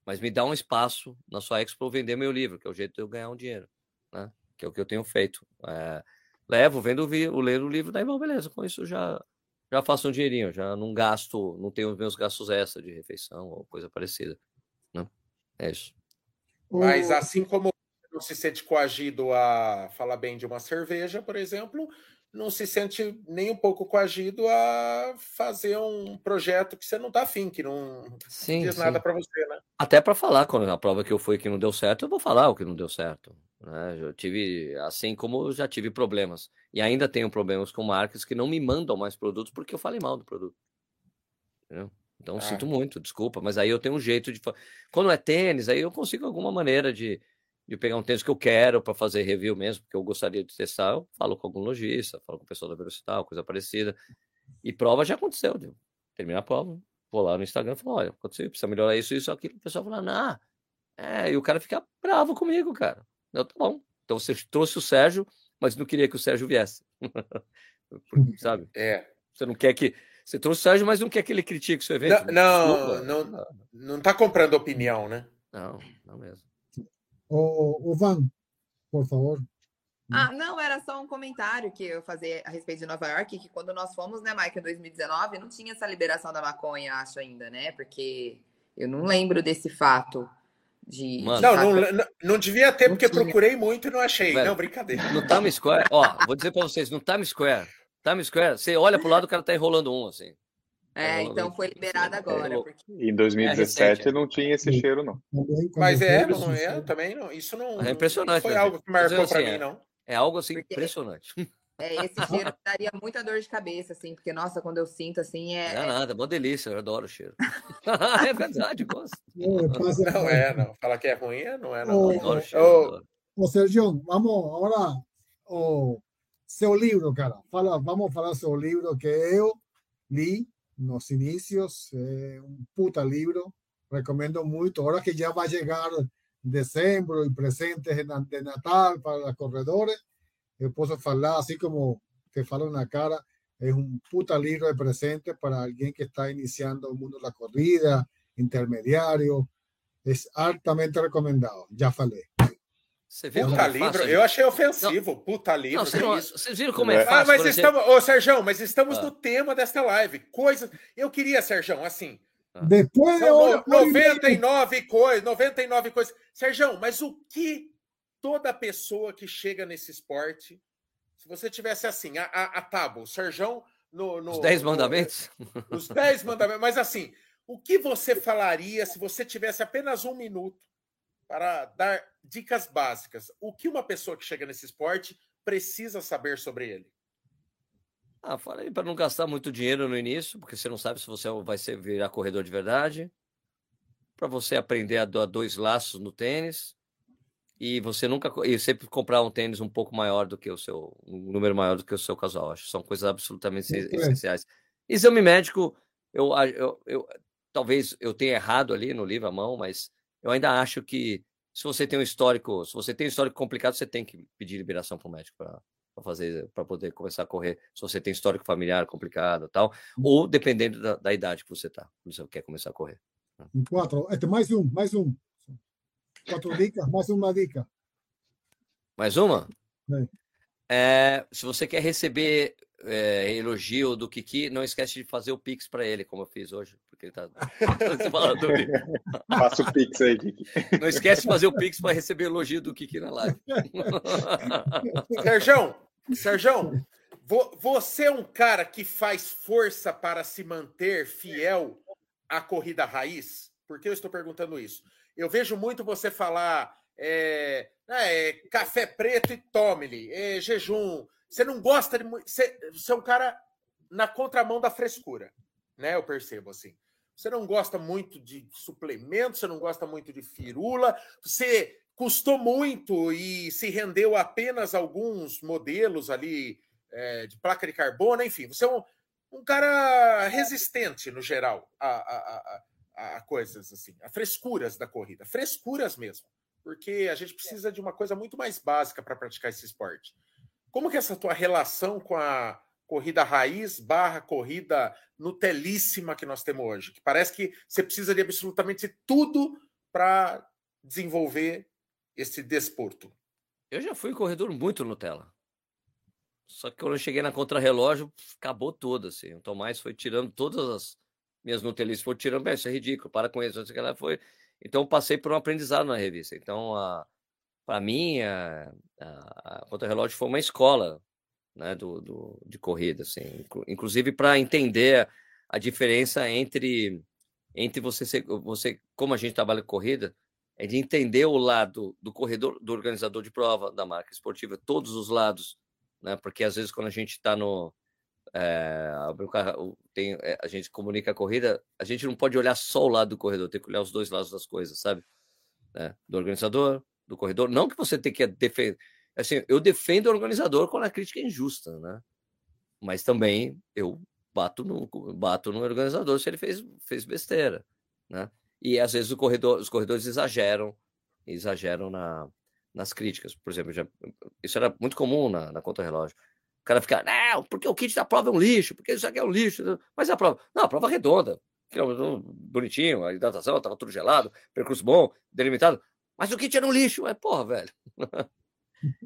mas me dá um espaço na sua Expo para vender meu livro, que é o jeito de eu ganhar um dinheiro, né? Que é o que eu tenho feito. É, levo, vendo o, ler o livro, daí, bom, beleza, com isso já já faço um dinheirinho, já não gasto, não tenho os meus gastos extra de refeição ou coisa parecida. Né? É isso. Mas assim como não se sente coagido a falar bem de uma cerveja, por exemplo, não se sente nem um pouco coagido a fazer um projeto que você não está afim, que não sim, diz sim. nada para você, né? Até para falar, quando a prova que eu fui que não deu certo, eu vou falar o que não deu certo. Né? Eu tive, assim como eu já tive problemas. E ainda tenho problemas com marcas que não me mandam mais produtos porque eu falei mal do produto. Entendeu? Então, ah. sinto muito, desculpa, mas aí eu tenho um jeito de. Quando é tênis, aí eu consigo alguma maneira de, de pegar um tênis que eu quero para fazer review mesmo, porque eu gostaria de testar. Eu falo com algum lojista, falo com o pessoal da Velocital, coisa parecida. E prova já aconteceu, deu. Terminar a prova, vou lá no Instagram e falo: olha, aconteceu, precisa melhorar isso, isso, aquilo. O pessoal fala: não. É, e o cara fica bravo comigo, cara. Eu, tá bom. Então você trouxe o Sérgio, mas não queria que o Sérgio viesse. [laughs] Sabe? É. Você não quer que. Você trouxe o Sérgio, mas não quer que ele critique o seu evento? Não, não, não, não tá comprando opinião, né? Não, não mesmo. O, o Van, por favor. Ah, não, era só um comentário que eu fazia a respeito de Nova York, que quando nós fomos, né, Mike, em 2019, não tinha essa liberação da maconha, acho ainda, né? Porque eu não lembro desse fato. De, Mano, não, não, não, não, devia ter, porque procurei muito e não achei. Velho, não, brincadeira. No Times Square, ó, vou dizer pra vocês, no Times Square, Times Square, você olha pro lado, o cara tá enrolando um, assim. Tá é, então foi liberado agora. Porque... Em 2017 é não tinha esse cheiro, não. Mas é, não é, também não. Isso não, é impressionante, foi algo que marcou assim, pra mim, não. É algo assim porque... impressionante. É, esse cheiro [laughs] daria muita dor de cabeça, assim, porque, nossa, quando eu sinto, assim, é... Não é nada, é boa delícia, eu adoro o cheiro. [laughs] [laughs] é verdade, gosto. Não é, não. Falar que é ruim, não é, não. Ô, adoro o cheiro, ô, Sergio, vamos agora, o seu livro, cara. Fala, vamos falar seu livro que eu li nos inicios, é um puta livro, Recomendo mucho. Ahora que ya va a llegar diciembre y presentes de Natal para los corredores, yo puedo hablar así como te falo en la cara. Es un puta libro de presentes para alguien que está iniciando el mundo de la corrida, intermediario. Es altamente recomendado. Já falei. Você viu Puta livro, fácil, eu achei ofensivo. Não, Puta livro. Não, você não, vocês viram como é, é fácil? Ah, mas estamos. Ô, Sérgio, mas estamos ah. no tema desta live. Coisa. Eu queria, Sérgio, assim. Ah. Depois São 99 coisas, 99 coisas. Sérgio, mas o que toda pessoa que chega nesse esporte, se você tivesse assim, a, a, a tábua, o Sérgio no, no, Os 10 mandamentos? No, os 10 mandamentos, mas assim, o que você falaria se você tivesse apenas um minuto para dar dicas básicas? O que uma pessoa que chega nesse esporte precisa saber sobre ele? Ah, falei para não gastar muito dinheiro no início, porque você não sabe se você vai ser virar corredor de verdade. Para você aprender a dar dois laços no tênis e você nunca e sempre comprar um tênis um pouco maior do que o seu um número maior do que o seu casual. Acho são coisas absolutamente essenciais. Exame médico, eu, eu, eu talvez eu tenha errado ali no livro à mão, mas eu ainda acho que se você tem um histórico, se você tem um histórico complicado, você tem que pedir liberação para o médico para fazer, para poder começar a correr. Se você tem histórico familiar complicado, tal, ou dependendo da, da idade que você está, você quer começar a correr. Né. Quatro, mais um, mais um. Quatro dicas, mais uma dica. Mais uma? É. É, se você quer receber é, elogio do Kiki, não esquece de fazer o Pix para ele, como eu fiz hoje, porque ele tá [laughs] falando [laughs] Faça o Pix aí, Kiki. Não esquece de fazer o Pix para receber elogio do Kiki na live. [laughs] Sérgio, Sérgio, você é um cara que faz força para se manter fiel à corrida raiz? Por que eu estou perguntando isso? Eu vejo muito você falar é, é, café preto e tome-lhe, é, jejum, você não gosta de. Você, você é um cara na contramão da frescura, né? Eu percebo assim. Você não gosta muito de suplemento, você não gosta muito de firula, você custou muito e se rendeu apenas alguns modelos ali é, de placa de carbono, enfim, você é um, um cara resistente no geral a, a, a, a, coisas assim, a frescuras da corrida, frescuras mesmo, porque a gente precisa de uma coisa muito mais básica para praticar esse esporte. Como que é essa tua relação com a corrida raiz barra corrida nutelíssima que nós temos hoje? Que parece que você precisa de absolutamente tudo para desenvolver esse desporto. Eu já fui corredor muito Nutella. Só que quando eu cheguei na contrarrelógio, acabou tudo, assim. O Tomás foi tirando todas as minhas Nutellices, foi tirando, isso é ridículo, para com isso, não foi. Então passei por um aprendizado na revista. Então a para mim, a, a, a Contra-Relógio foi uma escola né, do, do, de corrida, assim, inclusive para entender a diferença entre, entre você, ser, você, como a gente trabalha com corrida, é de entender o lado do corredor, do organizador de prova, da marca esportiva, todos os lados, né, porque às vezes quando a gente está no. É, tem, é, a gente comunica a corrida, a gente não pode olhar só o lado do corredor, tem que olhar os dois lados das coisas, sabe? Né? Do organizador, do corredor. Não que você tem que defender. Assim, eu defendo o organizador quando a crítica é injusta, né? Mas também eu bato no, bato no organizador se ele fez, fez besteira, né? E às vezes corredor, os corredores exageram, exageram na, nas críticas. Por exemplo, já, isso era muito comum na, na conta-relógio. O cara fica, não, porque o kit da prova é um lixo, porque isso aqui é um lixo. Mas a prova, não, a prova é redonda, bonitinho, a hidratação, estava tudo gelado, percurso bom, delimitado. Mas o kit era um lixo. É, porra, velho. [laughs]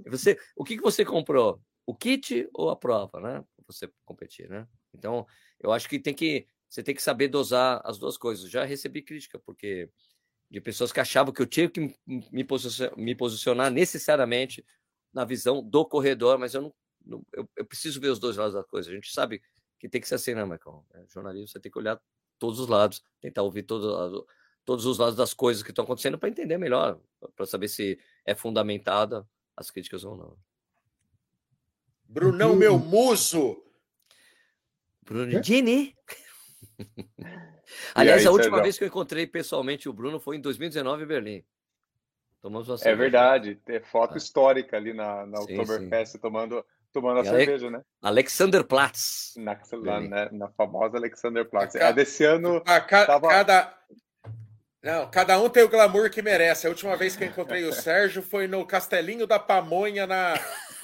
você, o que, que você comprou? O kit ou a prova, né? Você competir, né? Então, eu acho que tem que você tem que saber dosar as duas coisas. Já recebi crítica, porque de pessoas que achavam que eu tinha que me posicionar, me posicionar necessariamente na visão do corredor, mas eu não, não eu, eu, preciso ver os dois lados da coisa. A gente sabe que tem que ser assim, né, Michael? É, jornalismo, você tem que olhar todos os lados, tentar ouvir todos os lados das coisas que estão acontecendo para entender melhor, para saber se é fundamentada as críticas ou não. Brunão, meu muso! Bruno Gini. [laughs] Aliás, aí, a última vez que eu encontrei pessoalmente o Bruno foi em 2019 em Berlim. Tomamos uma É verdade, tem foto ah. histórica ali na, na sim, Oktoberfest sim. tomando tomando a cerveja, né? Alexanderplatz. Na, na, na, famosa Alexanderplatz. A, a desse ano. A, ca, tava... cada, Não, cada um tem o glamour que merece. A última vez que eu encontrei o [laughs] Sérgio foi no Castelinho da Pamonha, na,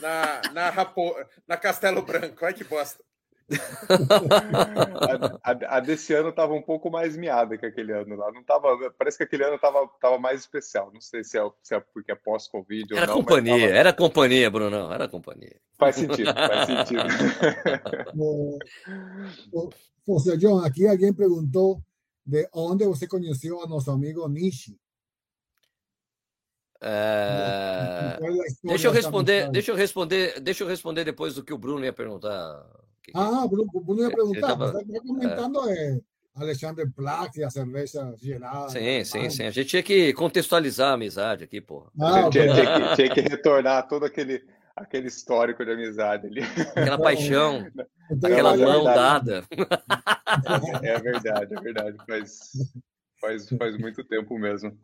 na, na, Rapo... na Castelo Branco. Olha que bosta. [laughs] a, a, a, desse ano estava um pouco mais miada que aquele ano lá. Não tava, parece que aquele ano estava tava mais especial. Não sei se é, se é porque é pós-Covid ou era não. Companhia, tava... Era companhia, Bruno. Era companhia. Faz sentido, faz sentido. [laughs] o, John, aqui alguém perguntou de onde você conheceu a nosso amigo Nishi. É... Deixa eu responder, deixa eu responder, deixa eu responder depois do que o Bruno ia perguntar. Ah, Bruno, Bruno ia perguntar, estava comentando é... Alexandre Plaque, a cerveja gelada. Sim, sim, sim. A gente tinha que contextualizar a amizade aqui, porra. Ah, tinha, tinha, que, tinha que retornar todo aquele, aquele histórico de amizade ali. Aquela paixão, então, aquela mão dada. [laughs] [laughs] É, verdade, é verdade. Faz, faz, faz muito tempo mesmo.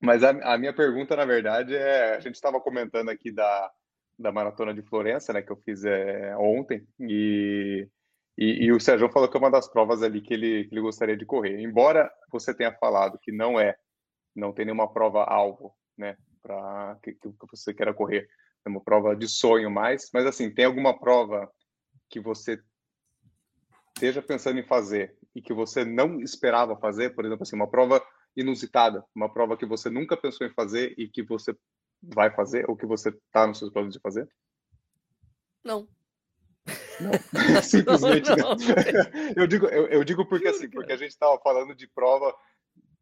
Mas a, a minha pergunta, na verdade, é: a gente estava comentando aqui da, da maratona de Florença, né, que eu fiz é, ontem, e, e, e, o Sérgio falou que é uma das provas ali que ele, que ele gostaria de correr. Embora você tenha falado que não é, não tem nenhuma prova alvo, né, para que, que você queira correr, é uma prova de sonho mais, mas assim, tem alguma prova que você esteja pensando em fazer e que você não esperava fazer, por exemplo, assim, uma prova inusitada, uma prova que você nunca pensou em fazer e que você vai fazer ou que você está nos seus planos de fazer? Não. não. [laughs] [laughs] Simplesmente não, não. eu digo, eu, eu, digo porque assim, porque a gente estava falando de prova,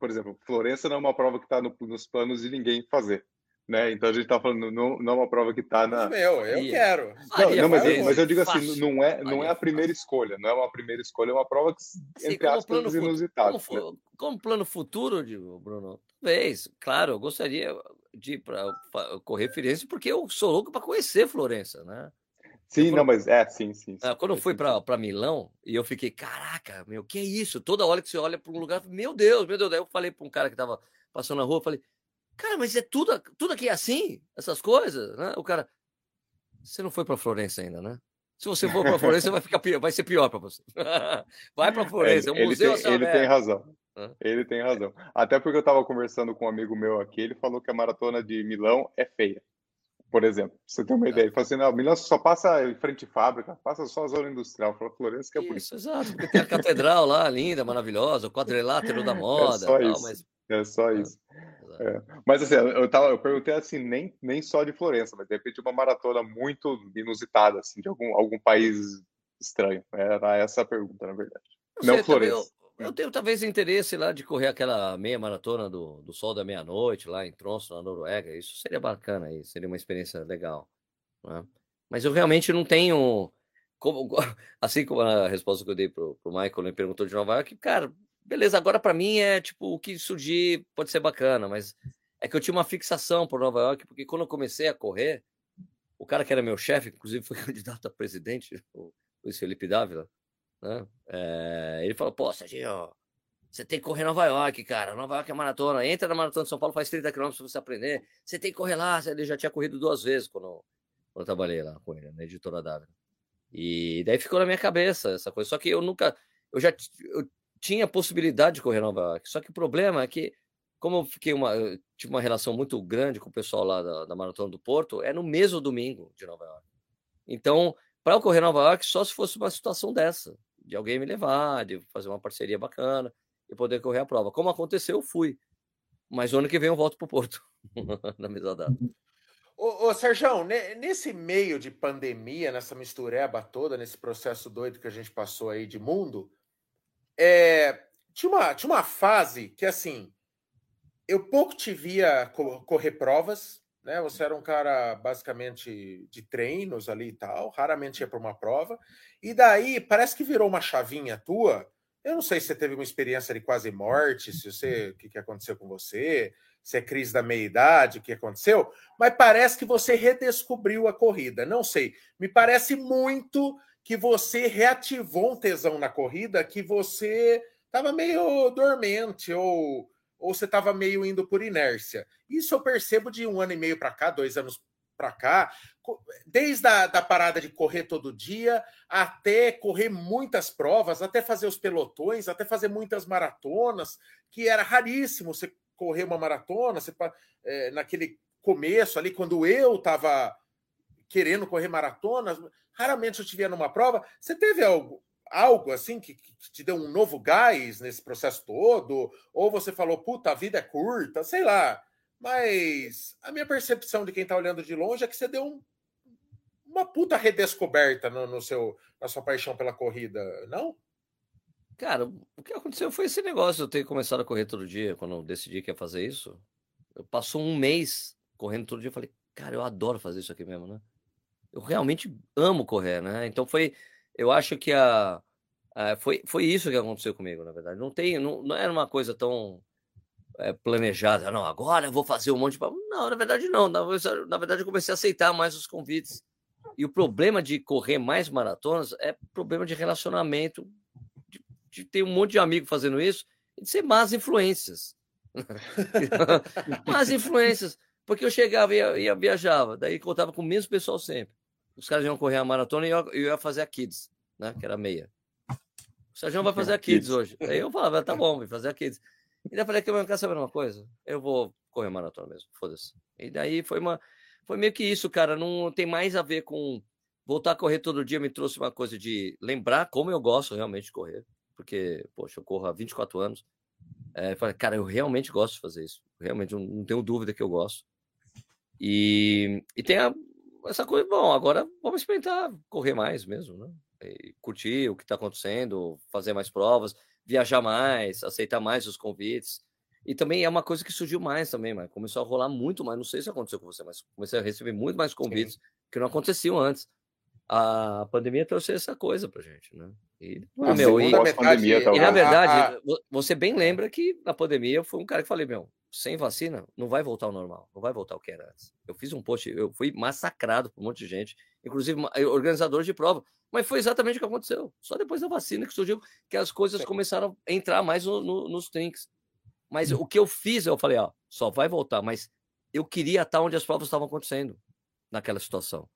por exemplo, Florença não é uma prova que está no, nos planos de ninguém fazer. Né? Então a gente está falando, não, não é uma prova que está na. Meu, eu quero. Não, não mas, eu, mas eu digo assim, não é, não é a primeira escolha, não é uma primeira escolha, é uma prova que, entre aspas, inusitada. Como, né? como plano futuro, digo, Bruno, talvez, claro, eu gostaria de ir para correr Firenze, porque eu sou louco para conhecer Florença, né? Sim, não, mas é, sim, sim. sim. Ah, quando eu fui para Milão e eu fiquei, caraca, meu, que é isso? Toda hora que você olha para um lugar, meu Deus, meu Deus. Daí eu falei para um cara que estava passando na rua, falei, Cara, mas é tudo, tudo aqui é assim? Essas coisas? Né? O cara, você não foi para Florença ainda, né? Se você for para Florença, vai, ficar pior, vai ser pior para você. [laughs] vai para Florença, é um museu ele tem, ele tem razão. Ele tem razão. Até porque eu estava conversando com um amigo meu aqui, ele falou que a maratona de Milão é feia. Por exemplo, você tem uma ideia. Ele falou assim: não, Milão só passa em frente à fábrica, passa só a zona industrial. Falou Florença que é isso. Exato, porque tem a catedral lá, linda, maravilhosa, o quadrilátero da [laughs] moda. É só tal, isso. Mas... É só isso. É. Mas assim, eu, tava, eu perguntei assim, nem, nem só de Florença, mas de repente uma maratona muito inusitada, assim, de algum, algum país estranho. Era essa a pergunta, na verdade. Não, não Florença. Eu, eu, tenho talvez interesse lá de correr aquela meia maratona do, do Sol da Meia-Noite, lá em Tronso, na Noruega. Isso seria bacana aí, seria uma experiência legal. Né? Mas eu realmente não tenho. Como, [laughs] assim como a resposta que eu dei pro, pro Michael, ele perguntou de Nova York, cara, beleza, agora para mim é tipo o que surgir pode ser bacana, mas é que eu tinha uma fixação por Nova York, porque quando eu comecei a correr, o cara que era meu chefe, inclusive foi [laughs] candidato a presidente, o Luiz Felipe Dávila, né? É, ele falou: pô, Serginho, você tem que correr Nova York, cara. Nova York é maratona. Entra na maratona de São Paulo, faz 30 quilômetros para você aprender. Você tem que correr lá. Ele já tinha corrido duas vezes quando, quando eu trabalhei lá com ele, na editora Dávila. E daí ficou na minha cabeça essa coisa. Só que eu nunca. Eu já eu tinha possibilidade de correr Nova York. Só que o problema é que, como eu fiquei uma, eu tive uma relação muito grande com o pessoal lá da, da Maratona do Porto, é no mesmo domingo de Nova York. Então, para eu correr Nova York, só se fosse uma situação dessa, de alguém me levar, de fazer uma parceria bacana e poder correr a prova. Como aconteceu, eu fui. Mas ano que vem eu volto para o Porto, [laughs] na mesma data. Ô, ô Sérgio, nesse meio de pandemia, nessa mistureba toda, nesse processo doido que a gente passou aí de mundo, é, tinha, uma, tinha uma fase que, assim, eu pouco te via correr provas, né? Você era um cara basicamente de treinos ali e tal, raramente ia para uma prova. E daí parece que virou uma chavinha tua. Eu não sei se você teve uma experiência de quase morte, se você, o que, que aconteceu com você, se é crise da meia-idade, o que aconteceu, mas parece que você redescobriu a corrida. Não sei. Me parece muito que você reativou um tesão na corrida que você estava meio dormente ou, ou você estava meio indo por inércia. Isso eu percebo de um ano e meio para cá, dois anos para cá, desde a da parada de correr todo dia até correr muitas provas, até fazer os pelotões, até fazer muitas maratonas, que era raríssimo você correr uma maratona, você, é, naquele começo ali, quando eu estava querendo correr maratonas, raramente eu te via numa prova. Você teve algo, algo assim que, que, te deu um novo gás nesse processo todo? Ou você falou, puta, a vida é curta, sei lá. Mas a minha percepção de quem está olhando de longe é que você deu um, uma puta redescoberta no, no, seu, na sua paixão pela corrida, não? Cara, o que aconteceu foi esse negócio. Eu ter começado a correr todo dia quando eu decidi que ia fazer isso. Eu passou um mês correndo todo dia. Eu falei, cara, eu adoro fazer isso aqui mesmo, né? Eu realmente amo correr, né? Então foi, eu acho que a, a foi, foi isso que aconteceu comigo, na verdade. Não tem, não, não era uma coisa tão é, planejada. Não, agora eu vou fazer um monte de. Não, na verdade, não. Na, na verdade, eu comecei a aceitar mais os convites. E o problema de correr mais maratonas é problema de relacionamento, de, de ter um monte de amigo fazendo isso e de ser más influências. [laughs] [laughs] más influências. Porque eu chegava e ia, ia, viajava, daí contava com o mesmo pessoal sempre. Os caras iam correr a maratona e eu, eu ia fazer a Kids, né? Que era meia. O Sérgio vai fazer a Kids hoje. Aí eu falava, tá [laughs] bom, vai fazer a Kids. E daí eu falei, quer saber uma coisa? Eu vou correr maratona mesmo, foda-se. E daí foi uma. Foi meio que isso, cara. Não tem mais a ver com. Voltar a correr todo dia me trouxe uma coisa de lembrar como eu gosto realmente de correr. Porque, poxa, eu corro há 24 anos. É, falei, cara, eu realmente gosto de fazer isso. Realmente, não, não tenho dúvida que eu gosto. E, e tem a, essa coisa, bom, agora vamos experimentar correr mais mesmo, né? E curtir o que está acontecendo, fazer mais provas viajar mais, aceitar mais os convites. E também é uma coisa que surgiu mais também, mas começou a rolar muito mais. Não sei se aconteceu com você, mas comecei a receber muito mais convites Sim. que não aconteciam antes. A pandemia trouxe essa coisa pra gente, né? E, ah, meu, e, pandemia, e na verdade, você bem lembra que na pandemia eu fui um cara que falei, meu, sem vacina não vai voltar ao normal, não vai voltar o que era antes. Eu fiz um post, eu fui massacrado por um monte de gente, inclusive organizadores de prova. Mas foi exatamente o que aconteceu. Só depois da vacina que surgiu que as coisas começaram a entrar mais no, no, nos trinks. Mas o que eu fiz, eu falei, ó, só vai voltar, mas eu queria estar onde as provas estavam acontecendo naquela situação.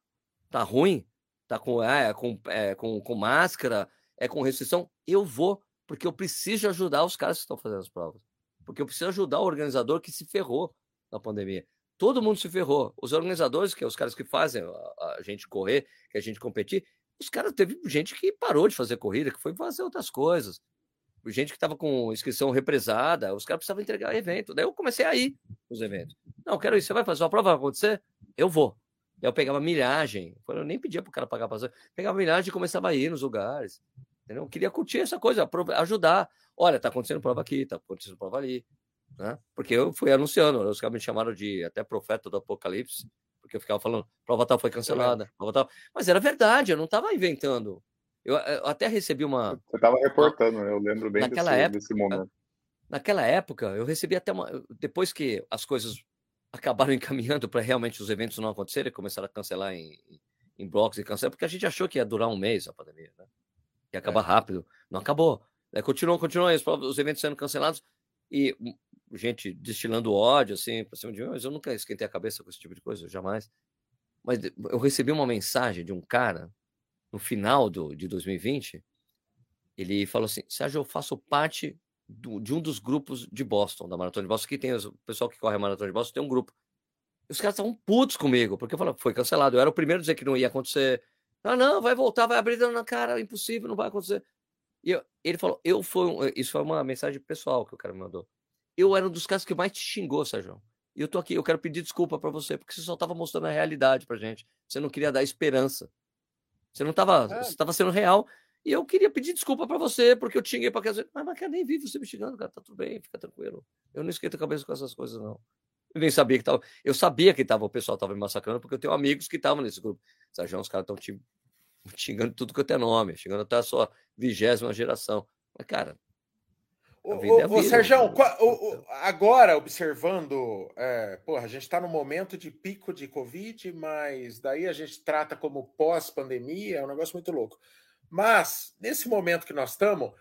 Tá ruim? Tá com, é, com, é, com, com máscara? É com restrição? Eu vou, porque eu preciso ajudar os caras que estão fazendo as provas. Porque eu preciso ajudar o organizador que se ferrou na pandemia. Todo mundo se ferrou. Os organizadores, que é os caras que fazem a, gente correr, que a gente competir, os caras teve gente que parou de fazer corrida, que foi fazer outras coisas. Gente que estava com inscrição represada, os caras precisavam entregar evento. Daí eu comecei a ir nos eventos. Não, quero ir. Você vai fazer uma prova? Vai acontecer? Eu vou. Daí eu pegava milhagem. Eu nem pedia para o cara pagar passagem. Pegava milhagem e começava a ir nos lugares. Entendeu? Eu queria curtir essa coisa, ajudar. Olha, tá acontecendo prova aqui, tá acontecendo prova ali. Né? Porque eu fui anunciando, os caras me chamaram de até profeta do apocalipse porque eu ficava falando, prova tal foi cancelada, prova tal. Mas era verdade, eu não estava inventando. Eu, eu, até recebi uma. Você estava reportando, uma... eu lembro bem naquela desse, época, desse momento. Naquela época, eu recebi até uma. Depois que as coisas acabaram [laughs] encaminhando para realmente os eventos não acontecerem, começaram a cancelar em, em blocos e cancelar, porque a gente achou que ia durar um mês a pandemia, né? Ia acabar é. rápido. Não acabou. É, continuou, continuou, os eventos sendo cancelados. E gente destilando ódio, assim, pra cima de mim, mas eu nunca esquentei a cabeça com esse tipo de coisa, jamais. Mas eu recebi uma mensagem de um cara no final do, de 2020. Ele falou assim: Sérgio, eu faço parte do, de um dos grupos de Boston, da Maratona de Boston, que tem o pessoal que corre a Maratona de Boston, tem um grupo. E os caras estavam putos comigo, porque eu falei, foi cancelado. Eu era o primeiro a dizer que não ia acontecer. Ah, não, vai voltar, vai abrir na cara, impossível, não vai acontecer. E eu, ele falou, eu foi, isso foi uma mensagem pessoal que o cara me mandou eu era um dos caras que mais te xingou, Sérgio. E eu tô aqui, eu quero pedir desculpa para você, porque você só tava mostrando a realidade pra gente. Você não queria dar esperança. Você não tava, é. você tava sendo real. E eu queria pedir desculpa para você, porque eu xinguei pra casa. Mas, mas nem vi você me xingando, cara, tá tudo bem, fica tranquilo. Eu não esquento a cabeça com essas coisas, não. Eu nem sabia que tava. Eu sabia que tava, o pessoal tava me massacrando, porque eu tenho amigos que estavam nesse grupo. Sérgio, os caras estão te xingando tudo que eu tenho nome, xingando até a sua vigésima geração. Mas, cara, Ô, ô, ô Sérgio, agora observando, é, porra, a gente está no momento de pico de Covid, mas daí a gente trata como pós-pandemia, é um negócio muito louco. Mas, nesse momento que nós estamos,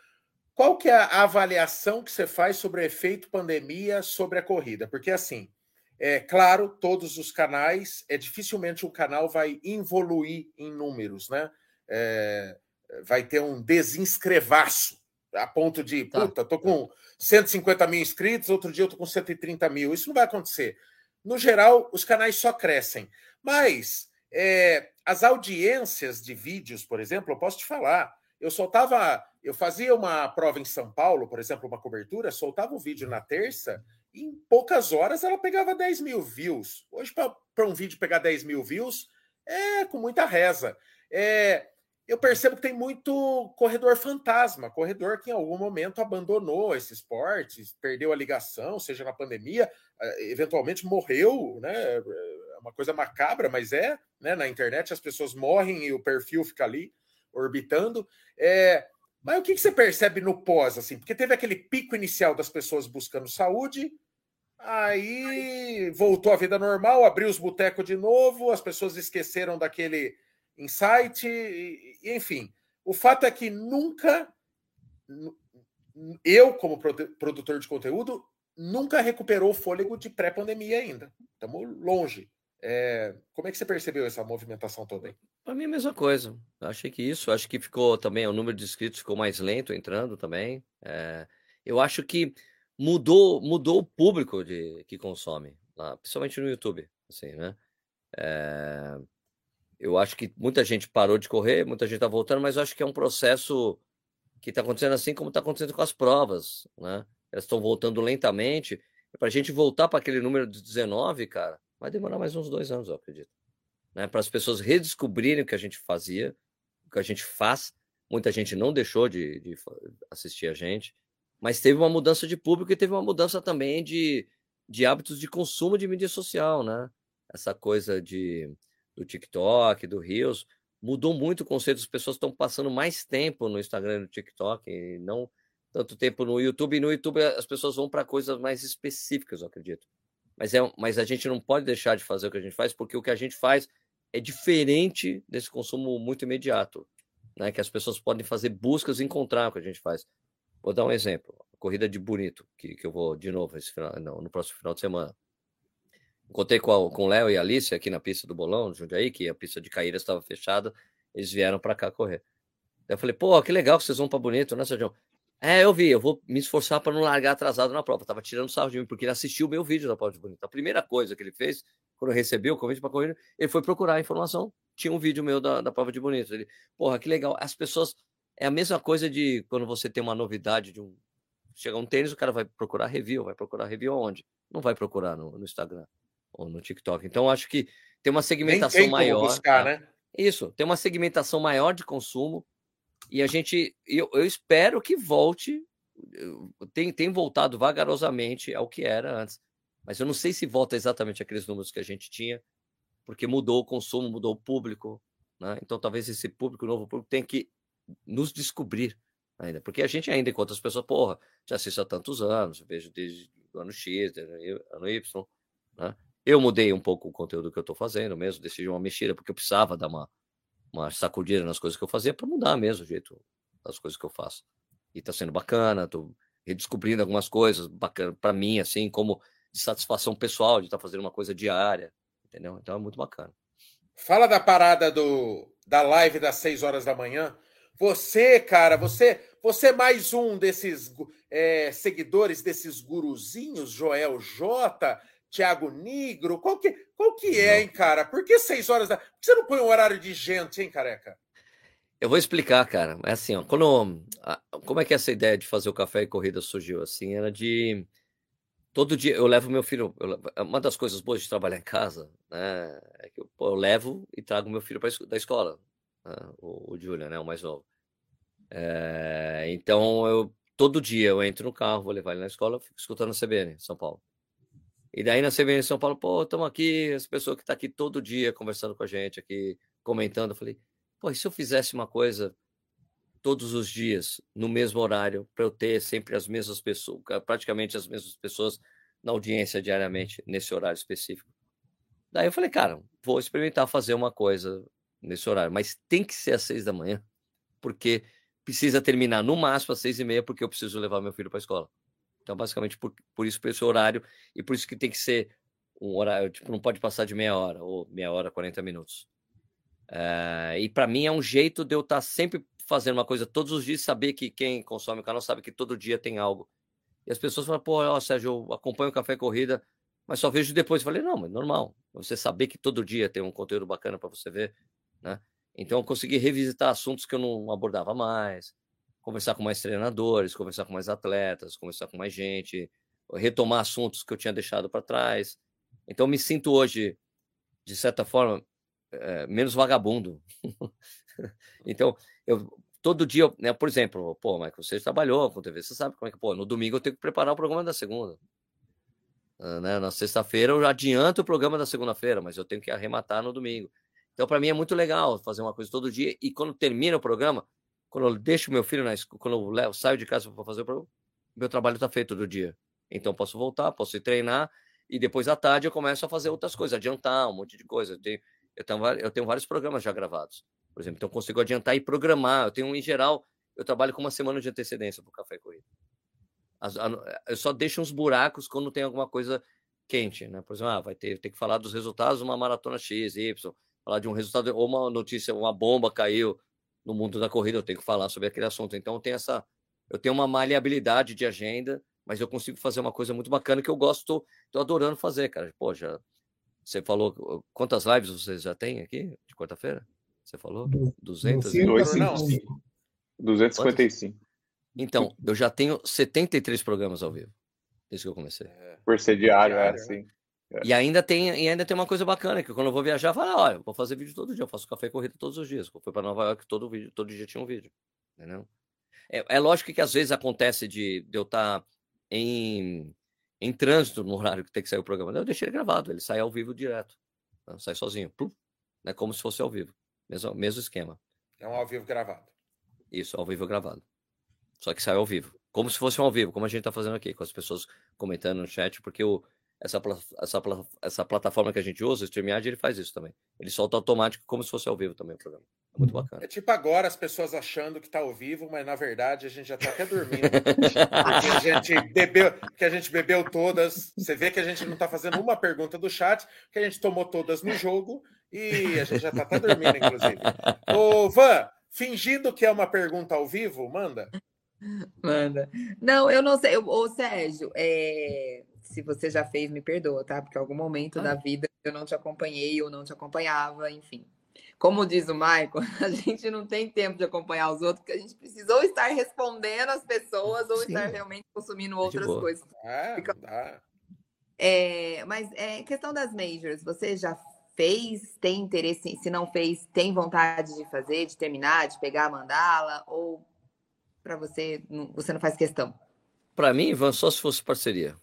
qual que é a avaliação que você faz sobre o efeito pandemia sobre a corrida? Porque, assim, É claro, todos os canais, é dificilmente um canal vai evoluir em números, né? É, vai ter um desinscrevaço a ponto de, tá. puta, tô com 150 mil inscritos, outro dia eu tô com 130 mil. Isso não vai acontecer. No geral, os canais só crescem. Mas é, as audiências de vídeos, por exemplo, eu posso te falar. Eu soltava, eu fazia uma prova em São Paulo, por exemplo, uma cobertura, soltava o vídeo na terça, em poucas horas ela pegava 10 mil views. Hoje, para um vídeo pegar 10 mil views, é com muita reza. É, eu percebo que tem muito corredor fantasma, corredor que em algum momento abandonou esse esporte, perdeu a ligação, seja na pandemia, eventualmente morreu, né? É uma coisa macabra, mas é, né? Na internet as pessoas morrem e o perfil fica ali orbitando. É, mas o que, que você percebe no pós, assim? Porque teve aquele pico inicial das pessoas buscando saúde, aí voltou a vida normal, abriu os botecos de novo, as pessoas esqueceram daquele insight, enfim. O fato é que nunca, eu, como produtor de conteúdo, nunca recuperou o fôlego de pré-pandemia ainda. Estamos longe. É, como é que você percebeu essa movimentação toda aí? Para mim, a mesma coisa. Achei que isso, acho que ficou também, o número de inscritos ficou mais lento entrando também. É, eu acho que mudou mudou o público de, que consome, lá, principalmente no YouTube, assim, né? É, eu acho que muita gente parou de correr, muita gente está voltando, mas eu acho que é um processo que está acontecendo assim como está acontecendo com as provas, né? Elas estão voltando lentamente. Para a gente voltar para aquele número de 19, cara, vai demorar mais uns dois anos, eu acredito. Né? Para as pessoas redescobrirem o que a gente fazia, o que a gente faz. Muita gente não deixou de, de assistir a gente, mas teve uma mudança de público e teve uma mudança também de, de hábitos de consumo de mídia social, né? Essa coisa de do TikTok, do Reels, mudou muito o conceito. As pessoas estão passando mais tempo no Instagram e no TikTok, e não tanto tempo no YouTube. E no YouTube as pessoas vão para coisas mais específicas, eu acredito. Mas, é, mas a gente não pode deixar de fazer o que a gente faz, porque o que a gente faz é diferente desse consumo muito imediato, né? Que as pessoas podem fazer buscas e encontrar o que a gente faz. Vou dar um exemplo: a corrida de Bonito, que, que eu vou de novo esse final, não, no próximo final de semana. Encontrei com, o Léo e a Alice aqui na pista do Bolão, Jundiaí, que a pista de Caíra estava fechada. Eles vieram para cá correr. Eu falei, pô, que legal que vocês vão para Bonito, né, Sérgio? É, eu vi, eu vou me esforçar para não largar atrasado na prova. tava tirando sarro de mim, porque ele assistiu o meu vídeo da prova de Bonito. A primeira coisa que ele fez, quando eu recebi o convite para correr, ele foi procurar a informação. Tinha um vídeo meu da, da prova de Bonito. Ele, porra, que legal. As pessoas. É a mesma coisa de quando você tem uma novidade de um. Chega um tênis, o cara vai procurar review. Vai procurar review onde? Não vai procurar no, no Instagram ou no TikTok. Então, acho que tem uma segmentação tem maior. Buscar, tá? né? Isso, tem uma segmentação maior de consumo e a gente, eu, eu espero que volte, tem, tem voltado vagarosamente ao que era antes, mas eu não sei se volta exatamente aqueles números que a gente tinha, porque mudou o consumo, mudou o público, né? Então talvez esse público, novo público, tenha que nos descobrir ainda, porque a gente ainda encontra as pessoas, porra, já assisto há tantos anos, vejo desde o ano X, ano Y, né? Eu mudei um pouco o conteúdo que eu estou fazendo mesmo, decidi uma mexida, porque eu precisava dar uma, uma sacudida nas coisas que eu fazia para mudar mesmo o jeito das coisas que eu faço. E está sendo bacana, estou redescobrindo algumas coisas bacana para mim, assim, como de satisfação pessoal de estar tá fazendo uma coisa diária, entendeu? Então é muito bacana. Fala da parada do da live das 6 horas da manhã. Você, cara, você, você é mais um desses é, seguidores desses guruzinhos, Joel J, Tiago Negro? Qual que, qual que é, hein, cara? Por que seis horas da. Por que você não põe um horário de gente, hein, careca? Eu vou explicar, cara. É assim, ó, quando, como é que essa ideia de fazer o café e corrida surgiu? Assim, era de todo dia eu levo meu filho. Eu, uma das coisas boas de trabalhar em casa, né, é que eu, eu levo e trago meu filho para da escola, né, o, o Julian, né, o mais novo. É, então eu todo dia eu entro no carro, vou levar ele na escola, fico escutando a CBN São Paulo. E daí na CBN São Paulo, pô, estamos aqui, essa pessoa que está aqui todo dia conversando com a gente, aqui comentando. Eu falei, pô, e se eu fizesse uma coisa todos os dias, no mesmo horário, para eu ter sempre as mesmas pessoas, praticamente as mesmas pessoas na audiência diariamente, nesse horário específico? Daí eu falei, cara, vou experimentar fazer uma coisa nesse horário, mas tem que ser às seis da manhã, porque precisa terminar no máximo às seis e meia, porque eu preciso levar meu filho para a escola. Então, basicamente, por, por isso, por esse horário, e por isso que tem que ser um horário, tipo, não pode passar de meia hora, ou meia hora, 40 minutos. É, e para mim é um jeito de eu estar tá sempre fazendo uma coisa todos os dias, saber que quem consome o canal sabe que todo dia tem algo. E as pessoas falam, pô, ó, Sérgio, eu acompanho o Café Corrida, mas só vejo depois. Eu falei, não, mas normal. Você saber que todo dia tem um conteúdo bacana para você ver, né? Então eu consegui revisitar assuntos que eu não abordava mais, conversar com mais treinadores, conversar com mais atletas, conversar com mais gente, retomar assuntos que eu tinha deixado para trás. Então me sinto hoje, de certa forma, é, menos vagabundo. [laughs] então, eu todo dia, né, por exemplo, pô, Michael, você trabalhou com TV, você sabe como é que, pô, no domingo eu tenho que preparar o programa da segunda. Uh, né? Na sexta-feira eu adianto o programa da segunda-feira, mas eu tenho que arrematar no domingo. Então, para mim é muito legal fazer uma coisa todo dia e quando termina o programa, quando eu deixo meu filho na escola, quando eu levo, saio de casa para fazer o programa, meu trabalho está feito do dia. Então, posso voltar, posso ir treinar e depois à tarde eu começo a fazer outras coisas, adiantar um monte de coisa. Eu tenho, eu tenho, eu tenho vários programas já gravados, por exemplo. Então, eu consigo adiantar e programar. Eu tenho, em geral, eu trabalho com uma semana de antecedência para o Café Corrida. Eu só deixo uns buracos quando tem alguma coisa quente, né? Por exemplo, ah, vai ter, ter que falar dos resultados de uma maratona X, Y, falar de um resultado, ou uma notícia, uma bomba caiu no mundo da corrida, eu tenho que falar sobre aquele assunto. Então, eu tenho essa, eu tenho uma maleabilidade de agenda mas eu consigo fazer uma coisa muito bacana que eu gosto, tô adorando fazer, cara. Pô, já, você falou quantas lives vocês já têm aqui de quarta-feira? Você falou? 200? 255. 255. Então, eu já tenho 73 programas ao vivo. Desde que eu comecei. É. Por ser diário, é assim. É. E ainda tem, e ainda tem uma coisa bacana, que quando eu vou viajar, eu falo, olha, vou fazer vídeo todo dia, eu faço café e corrida todos os dias. Eu fui para Nova York, todo, vídeo, todo dia tinha um vídeo. Entendeu? É, é lógico que às vezes acontece de, de eu estar tá em, em trânsito no horário que tem que sair o programa. Eu deixei ele gravado, ele sai ao vivo direto. Né, sai sozinho. Plum, né? Como se fosse ao vivo. Mesmo, mesmo esquema. É um ao vivo gravado. Isso, ao vivo gravado. Só que sai ao vivo. Como se fosse um ao vivo, como a gente está fazendo aqui, com as pessoas comentando no chat, porque o, essa, essa, essa plataforma que a gente usa, o StreamYard, ele faz isso também. Ele solta automático como se fosse ao vivo também o programa. É muito uhum. bacana. É tipo agora as pessoas achando que está ao vivo, mas na verdade a gente já está até dormindo. [laughs] porque a gente bebeu, que a gente bebeu todas. Você vê que a gente não está fazendo uma pergunta do chat, que a gente tomou todas no jogo e a gente já está até dormindo, inclusive. Ô, Van, fingindo que é uma pergunta ao vivo, manda. Manda. Não, eu não sei. Ô, Sérgio, é se você já fez, me perdoa, tá? Porque em algum momento ah. da vida eu não te acompanhei ou não te acompanhava, enfim. Como diz o Michael, [laughs] a gente não tem tempo de acompanhar os outros, porque a gente precisa ou estar respondendo as pessoas ou Sim. estar realmente consumindo é outras coisas. É, Fica... é, mas é questão das majors, você já fez, tem interesse, se não fez, tem vontade de fazer, de terminar, de pegar a mandala, ou para você, você não faz questão? Para mim, Ivan, só se fosse parceria.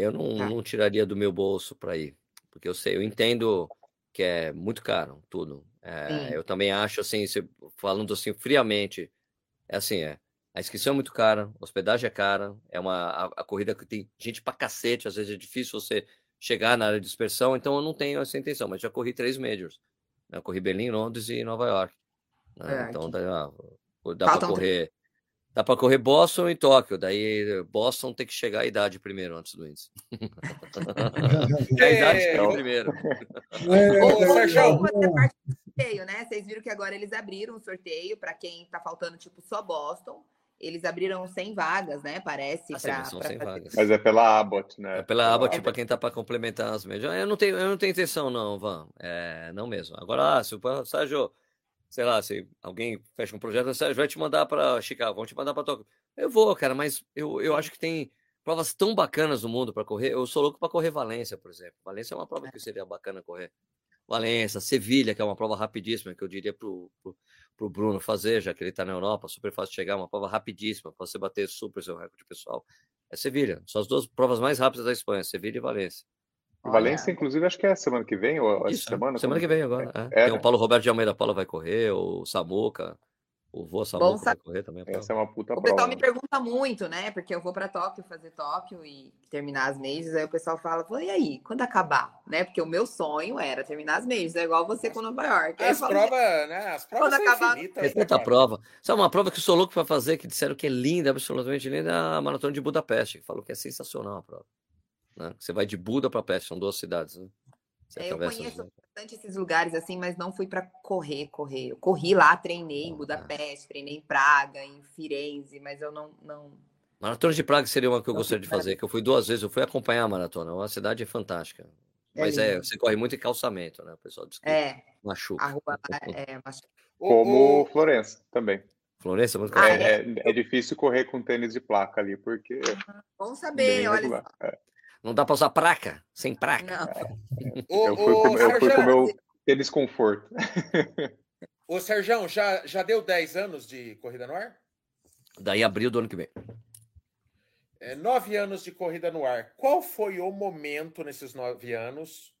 Eu não, tá. não tiraria do meu bolso para ir, porque eu sei, eu entendo que é muito caro tudo. É, eu também acho assim, falando assim friamente, é assim, é. A inscrição é muito cara, a hospedagem é cara, é uma a, a, corrida que tem gente pra cacete, às vezes é difícil você chegar na área de dispersão, então eu não tenho essa intenção, mas já corri três majors. Né? Eu corri Berlim, Londres e Nova York. Né? É, então dá, dá para correr Dá para correr Boston e Tóquio. Daí Boston tem que chegar à idade primeiro antes do índice. [laughs] a idade chega é, primeiro. É, Ô, Sérgio, sorteio, né? Vocês viram que agora eles abriram um sorteio para quem tá faltando tipo só Boston. Eles abriram 100 vagas, né? Parece. Ah, pra, são 100 vagas. Mas é pela Abbott, né? É pela Abbott, é, para quem tá para complementar as médias. Eu não tenho, eu não tenho intenção, não, Van. É, não mesmo. Agora, ah, se o Sérgio sei lá, se alguém fecha um projeto, vai te mandar para Chicago, vão te mandar para Tóquio. Eu vou, cara, mas eu, eu acho que tem provas tão bacanas no mundo para correr. Eu sou louco para correr Valência, por exemplo. Valência é uma prova que seria bacana correr. Valência, Sevilha, que é uma prova rapidíssima, que eu diria pro, pro, pro Bruno fazer, já que ele está na Europa, super fácil de chegar, uma prova rapidíssima, para você bater super seu recorde pessoal. É Sevilha. São as duas provas mais rápidas da Espanha, Sevilha e Valência. Valência, inclusive, acho que é semana que vem, ou essa semana? Semana que vem agora. É. É, Tem o Paulo Roberto de Almeida Paula vai correr, o Samuca, o vô Samuca vai correr também. Essa é uma puta O pessoal prova. me pergunta muito, né? Porque eu vou para Tóquio fazer Tóquio e terminar as meses, aí o pessoal fala, e aí, quando acabar? Né? Porque o meu sonho era terminar as meses, é igual você com Nova York. As provas, né? As provas quando acabar... infinitas. Tanta prova. Sabe uma prova que eu sou louco para fazer, que disseram que é linda, absolutamente linda, é a Maratona de Budapeste, que falou que é sensacional a prova. Né? Você vai de Buda para Peste, são duas cidades. Né? É, eu conheço bastante esses lugares assim, mas não fui para correr, correr. Eu corri lá, treinei em Budapeste, treinei em Praga, em Firenze, mas eu não, não Maratona de Praga seria uma que eu gostaria de fazer, que eu fui duas vezes, eu fui acompanhar a maratona. Uma cidade é fantástica. É Mas é, você corre muito em calçamento, né? O pessoal diz que é, machuca. A rua é machuca. Como Florença também. Florença é muito ah, é, é, difícil correr com tênis de placa ali, porque. Bom saber, olha. É. Não dá para usar placa? Sem placa. [laughs] eu fui com, eu fui com meu tênis conforto. [laughs] Ô, Sérgio, já, já deu 10 anos de corrida no ar? Daí abril do ano que vem é, nove anos de corrida no ar. Qual foi o momento nesses nove anos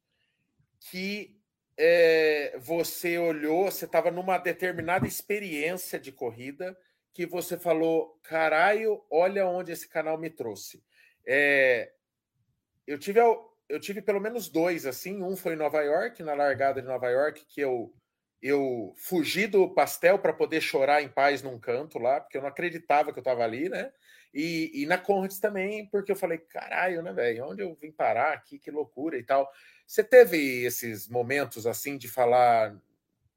que é, você olhou, você estava numa determinada experiência de corrida que você falou, caralho, olha onde esse canal me trouxe. É, eu tive eu tive pelo menos dois assim. Um foi em Nova York, na largada de Nova York, que eu eu fugi do pastel para poder chorar em paz num canto lá, porque eu não acreditava que eu estava ali, né? E, e na Conrads também, porque eu falei, caralho, né, velho? Onde eu vim parar aqui? Que loucura e tal. Você teve esses momentos assim de falar,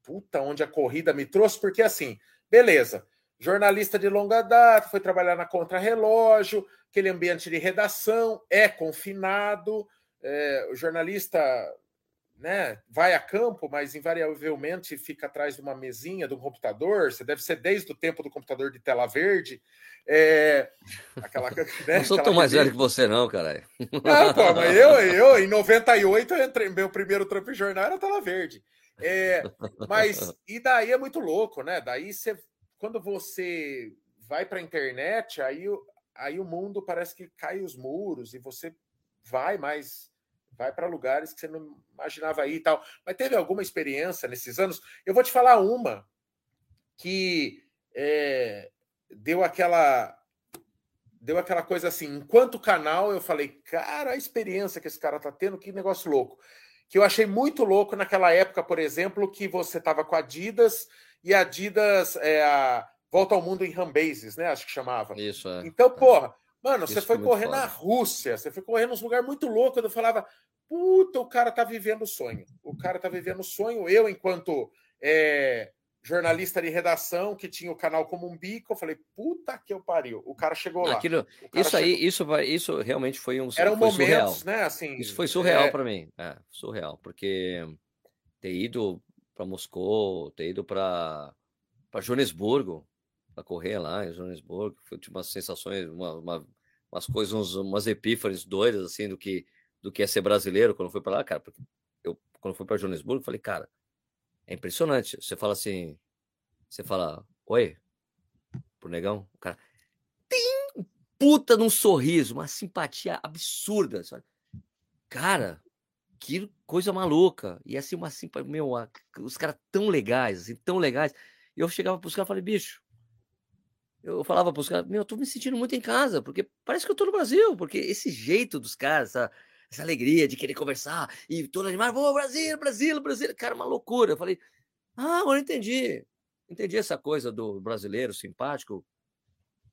puta, onde a corrida me trouxe? Porque assim, beleza, jornalista de longa data, foi trabalhar na Contra-Relógio, aquele ambiente de redação, é confinado, é, o jornalista né, vai a campo, mas invariavelmente fica atrás de uma mesinha, de um computador. Você deve ser desde o tempo do computador de tela verde. É, aquela, [laughs] [laughs] né, não sou tão mais velho que você, não, caralho. Não, pô, mas eu, [laughs] eu, em 98, eu entrei, meu primeiro trampo em jornal era tela verde. É, mas, e daí é muito louco, né? Daí você, quando você vai para a internet, aí, aí o mundo parece que cai os muros e você vai mais vai para lugares que você não imaginava ir e tal. Mas teve alguma experiência nesses anos? Eu vou te falar uma que é, deu aquela deu aquela coisa assim, enquanto canal eu falei, cara, a experiência que esse cara tá tendo, que negócio louco. Que eu achei muito louco naquela época, por exemplo, que você tava com a Adidas e a Adidas é, a Volta ao Mundo em Rambases, né? Acho que chamava. Isso, é. Então, porra, Mano, Isso você foi correr foda. na Rússia, você foi correr nos lugares muito loucos. Eu falava, puta, o cara tá vivendo o sonho. O cara tá vivendo o sonho. Eu, enquanto é, jornalista de redação, que tinha o canal como um bico, eu falei, puta que eu pariu. O cara chegou lá. Aquilo, isso chegou... aí, isso, vai, isso realmente foi um Eram foi momentos, surreal. né? Assim, isso foi surreal é... para mim. É, surreal, porque ter ido para Moscou, ter ido para Joanesburgo, para correr lá em Joanesburgo, foi tipo umas sensações, uma, uma, umas coisas, uns, umas epífanes doidas assim do que do que é ser brasileiro quando fui para lá, cara. Porque eu quando fui para Joanesburgo, falei, cara, é impressionante. Você fala assim, você fala, oi, pro negão, o cara tem um puta num sorriso, uma simpatia absurda, sabe? Cara, que coisa maluca. E assim, uma simpatia, meu, os caras tão legais, assim, tão legais. E eu chegava pros caras e falei, bicho, eu falava para os caras, meu, eu tô me sentindo muito em casa, porque parece que eu tô no Brasil, porque esse jeito dos caras, essa, essa alegria de querer conversar e todo animado, pô, Brasil, Brasil, Brasil, cara, uma loucura. Eu falei, ah, agora entendi. Entendi essa coisa do brasileiro simpático.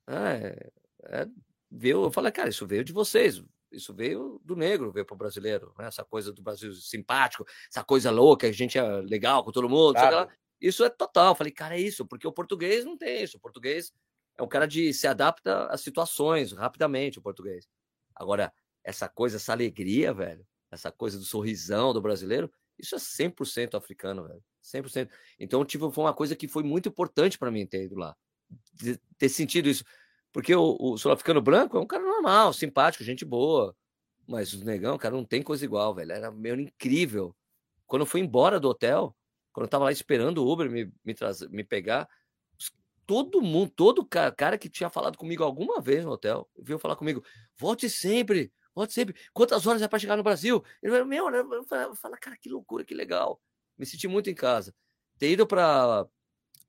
É, é, veio, eu falei, cara, isso veio de vocês, isso veio do negro, veio para o brasileiro, né? essa coisa do Brasil simpático, essa coisa louca, a gente é legal com todo mundo, claro. isso é total. Eu falei, cara, é isso, porque o português não tem isso. O português é um cara de se adapta às situações rapidamente, o português. Agora, essa coisa, essa alegria, velho, essa coisa do sorrisão do brasileiro, isso é 100% africano, velho. 100%. Então, tipo, foi uma coisa que foi muito importante para mim ter ido lá. ter sentido isso. Porque o, o sul-africano branco é um cara normal, simpático, gente boa. Mas os negão, cara, não tem coisa igual, velho. Era meio incrível. Quando eu fui embora do hotel, quando eu tava lá esperando o Uber me, me, trazer, me pegar, todo mundo, todo cara, cara que tinha falado comigo alguma vez no hotel, veio falar comigo: volte sempre, volte sempre. Quantas horas é para chegar no Brasil? Ele falou: meu, eu falo, cara, que loucura, que legal. Me senti muito em casa. Ter ido para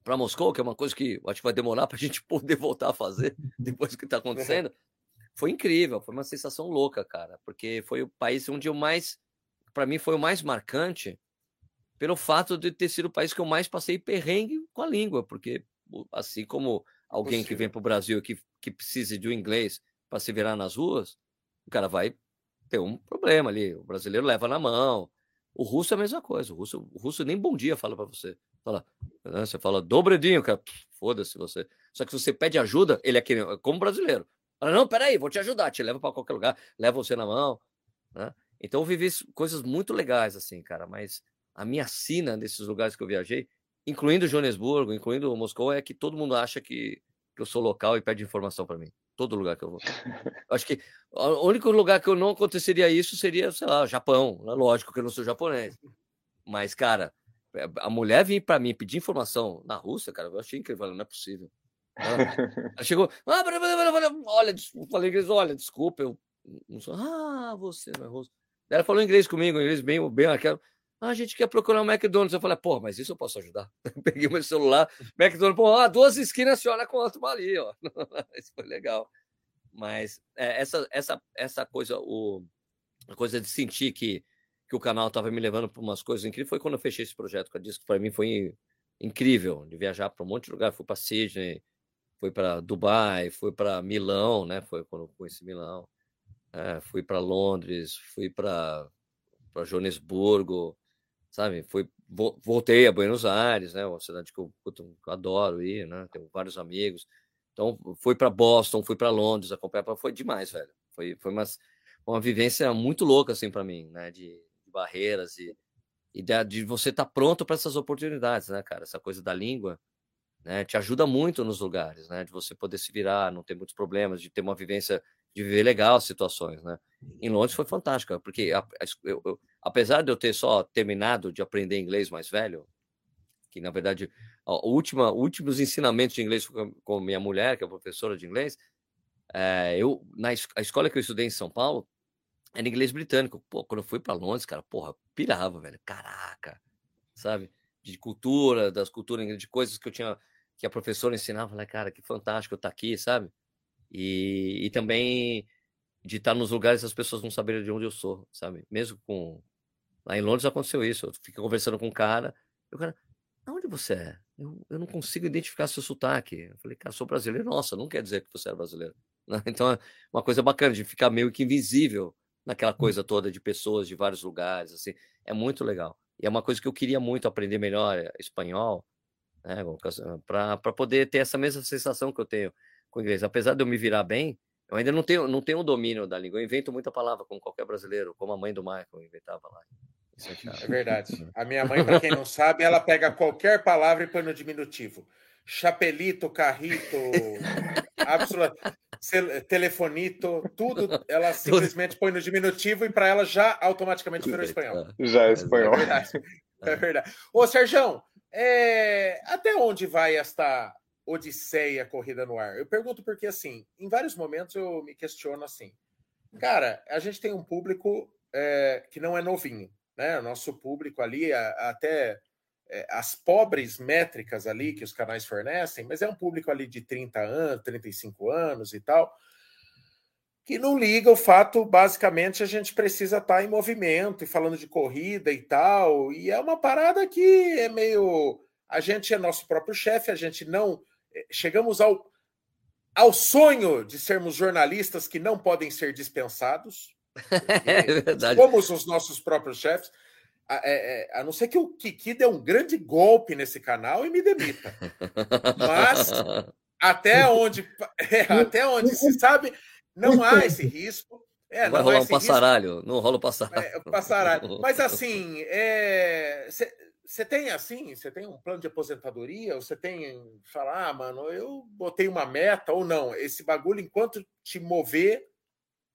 para Moscou, que é uma coisa que acho que vai demorar [laughs] para a gente poder voltar a fazer [laughs] depois do que está acontecendo, foi incrível, foi uma sensação louca, cara, porque foi o país onde eu mais, para mim, foi o mais marcante pelo fato de ter sido o país que eu mais passei perrengue com a língua, porque assim como alguém que vem para o Brasil que, que precisa de um inglês para se virar nas ruas, o cara vai tem um problema ali. O brasileiro leva na mão. O russo é a mesma coisa. O russo, o russo nem bom dia fala para você. Fala, né? Você fala dobredinho, cara. Foda-se você. Só que se você pede ajuda, ele é como brasileiro. Fala, não, peraí, vou te ajudar. Te leva para qualquer lugar, leva você na mão. Né? Então eu vivi coisas muito legais, assim, cara. Mas a minha sina nesses lugares que eu viajei, incluindo Joanesburgo, incluindo Moscou, é que todo mundo acha que, que eu sou local e pede informação para mim. Todo lugar que eu vou. Acho que o único lugar que eu não aconteceria isso seria, sei lá, Japão. Né? Lógico que eu não sou japonês. Mas, cara, eh, a mulher vir para mim pedir informação na Rússia, cara, eu achei incrível, não é possível. Ela chegou, ah, olha, falei inglês, olha, desculpa, eu não sou, ah, você não é russo. Ela falou inglês comigo, inglês bem, bem aquela. Ah, a gente quer procurar um McDonald's. Eu falei, pô, mas isso eu posso ajudar. [laughs] Peguei meu celular, McDonald's, pô, duas esquinas, a senhora conta uma ali, ó. [laughs] isso foi legal. Mas é, essa, essa, essa coisa, o, a coisa de sentir que, que o canal estava me levando para umas coisas incríveis foi quando eu fechei esse projeto com a Disco. Para mim foi incrível de viajar para um monte de lugar. Fui para Sydney, fui para Dubai, fui para Milão, né? Foi quando eu conheci Milão. É, fui para Londres, fui para Joanesburgo, sabe? Fui, voltei a Buenos Aires, né? Uma cidade que eu, eu adoro ir, né? Tenho vários amigos. Então, fui para Boston, fui para Londres acompanhar, foi demais, velho. Foi, foi uma, uma vivência muito louca, assim, para mim, né? De, de, barreiras e, e de, de você estar tá pronto para essas oportunidades, né, cara? Essa coisa da língua, né? Te ajuda muito nos lugares, né? De você poder se virar, não ter muitos problemas, de ter uma vivência de viver legal as situações, né? Em Londres foi fantástico, porque a, a, eu, apesar de eu ter só terminado de aprender inglês mais velho, que na verdade a última, últimos ensinamentos de inglês com, com minha mulher, que é professora de inglês, é, eu na a escola que eu estudei em São Paulo era inglês britânico. Pô, quando eu fui para Londres, cara, porra, pirava, velho. Caraca, sabe? De cultura, das culturas, de coisas que eu tinha que a professora ensinava, falei, cara, que fantástico estar tá aqui, sabe? E, e também de estar nos lugares as pessoas não saberem de onde eu sou, sabe? Mesmo com. Lá em Londres aconteceu isso. Eu fiquei conversando com um cara, e o cara, aonde você é? Eu, eu não consigo identificar seu sotaque. Eu falei, cara, sou brasileiro. Nossa, não quer dizer que você é brasileiro. [laughs] Então é uma coisa bacana de ficar meio que invisível naquela hum. coisa toda de pessoas de vários lugares, assim. É muito legal. E é uma coisa que eu queria muito aprender melhor é, espanhol, né? Para poder ter essa mesma sensação que eu tenho com o inglês. Apesar de eu me virar bem, eu ainda não tenho, não tenho o domínio da língua. Eu invento muita palavra, como qualquer brasileiro, como a mãe do Michael inventava lá. É, [laughs] é verdade. [laughs] A minha mãe, para quem não sabe, ela pega qualquer palavra e põe no diminutivo. Chapelito, carrito, [laughs] absoluto, telefonito, tudo, ela simplesmente põe no diminutivo e para ela já automaticamente virou espanhol. Já é espanhol. É verdade. É verdade. Ô, Sérgio, é... até onde vai esta odisseia corrida no ar? Eu pergunto porque, assim, em vários momentos eu me questiono assim. Cara, a gente tem um público é, que não é novinho, né? O nosso público ali, até é, as pobres métricas ali que os canais fornecem, mas é um público ali de 30 anos, 35 anos e tal, que não liga o fato, basicamente, a gente precisa estar tá em movimento e falando de corrida e tal, e é uma parada que é meio. A gente é nosso próprio chefe, a gente não chegamos ao, ao sonho de sermos jornalistas que não podem ser dispensados. [laughs] É verdade. Somos os nossos próprios chefes. A, é, é, a, não ser que o Kiki dê um grande golpe nesse canal e me demita. Mas até [laughs] onde, é, até onde se sabe, não há esse risco. É, não vai rolar um passaralho, risco. não rola o passaralho. É, passaralho. Mas [laughs] assim, é, você tem assim, você tem um plano de aposentadoria, você tem falar, ah, mano, eu botei uma meta ou não, esse bagulho enquanto te mover,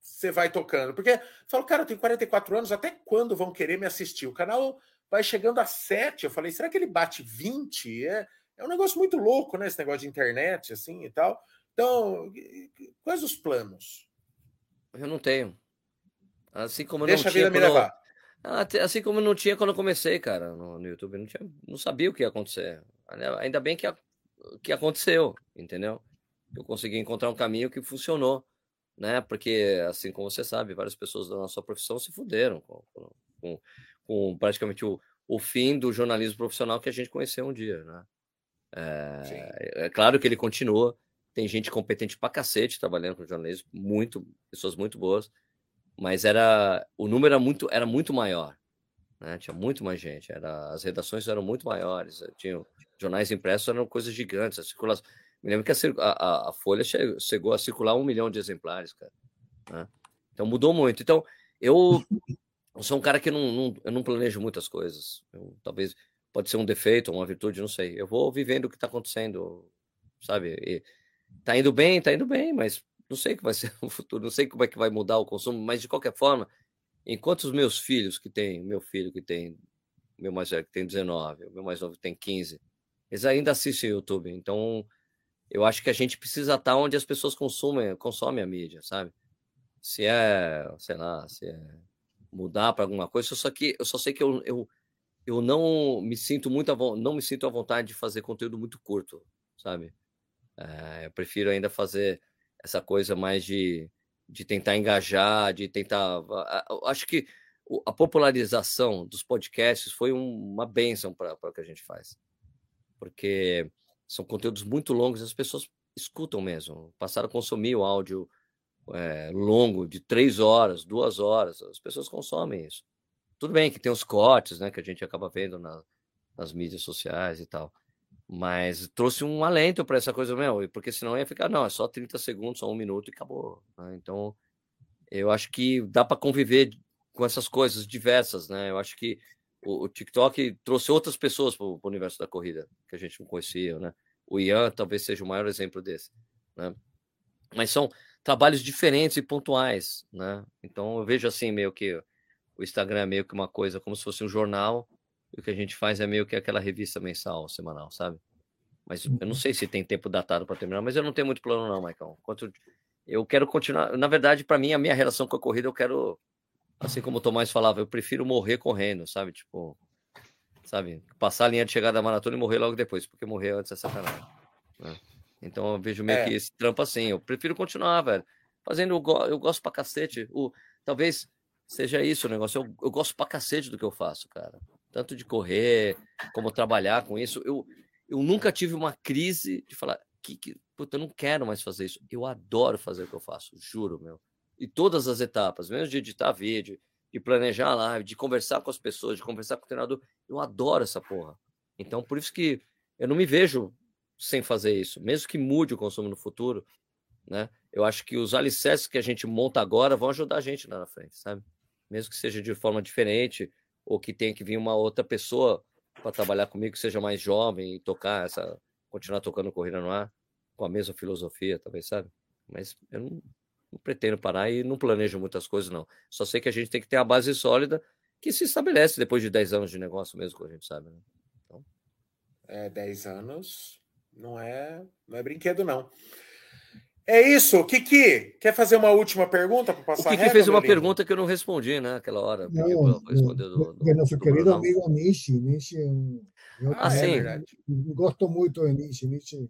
você vai tocando. Porque falo, cara, eu tenho 44 anos, até quando vão querer me assistir? O canal vai chegando a 7. Eu falei, será que ele bate 20? É, é um negócio muito louco, né? Esse negócio de internet, assim e tal. Então, quais os planos? Eu não tenho. Assim como Deixa não a vida me levar. Assim como não tinha quando eu comecei, cara, no, no YouTube. Não, tinha, não sabia o que ia acontecer. Ainda bem que, que aconteceu, entendeu? Eu consegui encontrar um caminho que funcionou, né? Porque, assim como você sabe, várias pessoas da nossa profissão se fuderam com, com, com praticamente o, o fim do jornalismo profissional que a gente conheceu um dia, né? É, é, claro que ele continua, tem gente competente pra cacete trabalhando com jornalismo, muito, pessoas muito boas, mas era o número era muito, era muito maior. Né? Tinha muito mais gente. Era, as redações eram muito maiores. Tinha, jornais impressos eram coisas gigantes. A circulação, me lembro que a, a, a Folha chegou a circular um milhão de exemplares, cara. Né? Então mudou muito. Então, eu, eu [laughs] sou um cara que não, não, eu não planejo muitas coisas. Eu, talvez pode ser um defeito, uma virtude, não sei. Eu vou vivendo o que está acontecendo, sabe? E tá indo bem, tá indo bem, mas não sei o que vai [laughs] ser o futuro, não sei como é que vai mudar o consumo, mas de qualquer forma, enquanto os meus filhos que tem, meu filho que tem, meu mais velho que tem 19, o meu mais novo que tem 15, eles ainda assistem YouTube. Então, eu acho que a gente precisa estar onde as pessoas consumem, consomem a mídia, sabe? Se é, sei lá, se é mudar para alguma coisa, só que eu só sei que eu, eu eu não me sinto muito não me sinto à vontade de fazer conteúdo muito curto, sabe? É, eu prefiro ainda fazer essa coisa mais de, de tentar engajar, de tentar. Acho que a popularização dos podcasts foi uma benção para o que a gente faz, porque são conteúdos muito longos, as pessoas escutam mesmo, passaram a consumir o áudio é, longo de três horas, duas horas, as pessoas consomem isso. Tudo bem que tem os cortes, né, que a gente acaba vendo na, nas mídias sociais e tal. Mas trouxe um alento para essa coisa, meu, porque senão ia ficar, não, é só 30 segundos, só um minuto e acabou. Né? Então, eu acho que dá para conviver com essas coisas diversas, né? Eu acho que o, o TikTok trouxe outras pessoas para o universo da corrida, que a gente não conhecia, né? O Ian talvez seja o maior exemplo desse, né? Mas são trabalhos diferentes e pontuais, né? Então, eu vejo assim, meio que o Instagram é meio que uma coisa como se fosse um jornal, e o que a gente faz é meio que aquela revista mensal, semanal, sabe? Mas eu não uhum. sei se tem tempo datado para terminar, mas eu não tenho muito plano não, Maicon. Quanto eu quero continuar, na verdade, para mim a minha relação com a corrida, eu quero assim como o Tomás falava, eu prefiro morrer correndo, sabe? Tipo, sabe, passar a linha de chegada da maratona e morrer logo depois, porque morrer antes é sacanagem. Né? Então eu vejo meio é. que esse trampo assim, eu prefiro continuar, velho. Fazendo, eu gosto pra cacete. O, talvez seja isso o negócio. Eu, eu gosto pra cacete do que eu faço, cara. Tanto de correr, como trabalhar com isso. Eu, eu nunca tive uma crise de falar que, que puta, eu não quero mais fazer isso. Eu adoro fazer o que eu faço, juro, meu. E todas as etapas, mesmo de editar vídeo, de planejar a live, de conversar com as pessoas, de conversar com o treinador, eu adoro essa porra. Então, por isso que eu não me vejo sem fazer isso, mesmo que mude o consumo no futuro, né? Eu acho que os alicerces que a gente monta agora vão ajudar a gente lá na frente, sabe? mesmo que seja de forma diferente, ou que tenha que vir uma outra pessoa para trabalhar comigo que seja mais jovem e tocar essa, continuar tocando corrida no ar com a mesma filosofia, talvez, sabe? Mas eu não, não pretendo parar e não planejo muitas coisas, não. Só sei que a gente tem que ter a base sólida que se estabelece depois de 10 anos de negócio mesmo, como a gente sabe, né? Então... É, 10 anos não é, não é brinquedo, não. É isso. Kiki, quer fazer uma última pergunta para passar O Kiki fez uma pergunta que eu não respondi, né? Aquela hora. Não, não, responder do, do, nosso do querido amigo Nishi. Nishi eu ah, sim. Gosto muito de Nishi. Nishi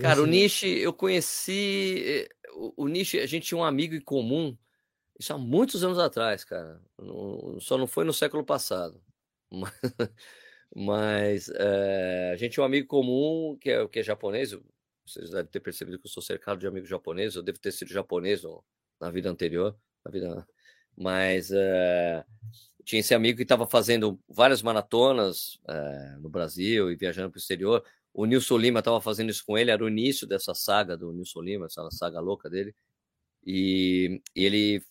Cara, o Nishi, eu conheci. Eh, o, o Nishi, a gente tinha um amigo em comum, isso há muitos anos atrás, cara. só não foi no século passado. [laughs] Mas, é, a gente tinha um amigo comum que é, que é japonês, vocês devem ter percebido que eu sou cercado de amigos japoneses. Eu devo ter sido japonês na vida anterior, na vida. Mas uh, tinha esse amigo que estava fazendo várias maratonas no Brasil e viajando para o exterior. O Nilson Lima estava fazendo isso com ele. Era o início dessa saga do Nilson Lima, essa saga louca dele. E, e ele,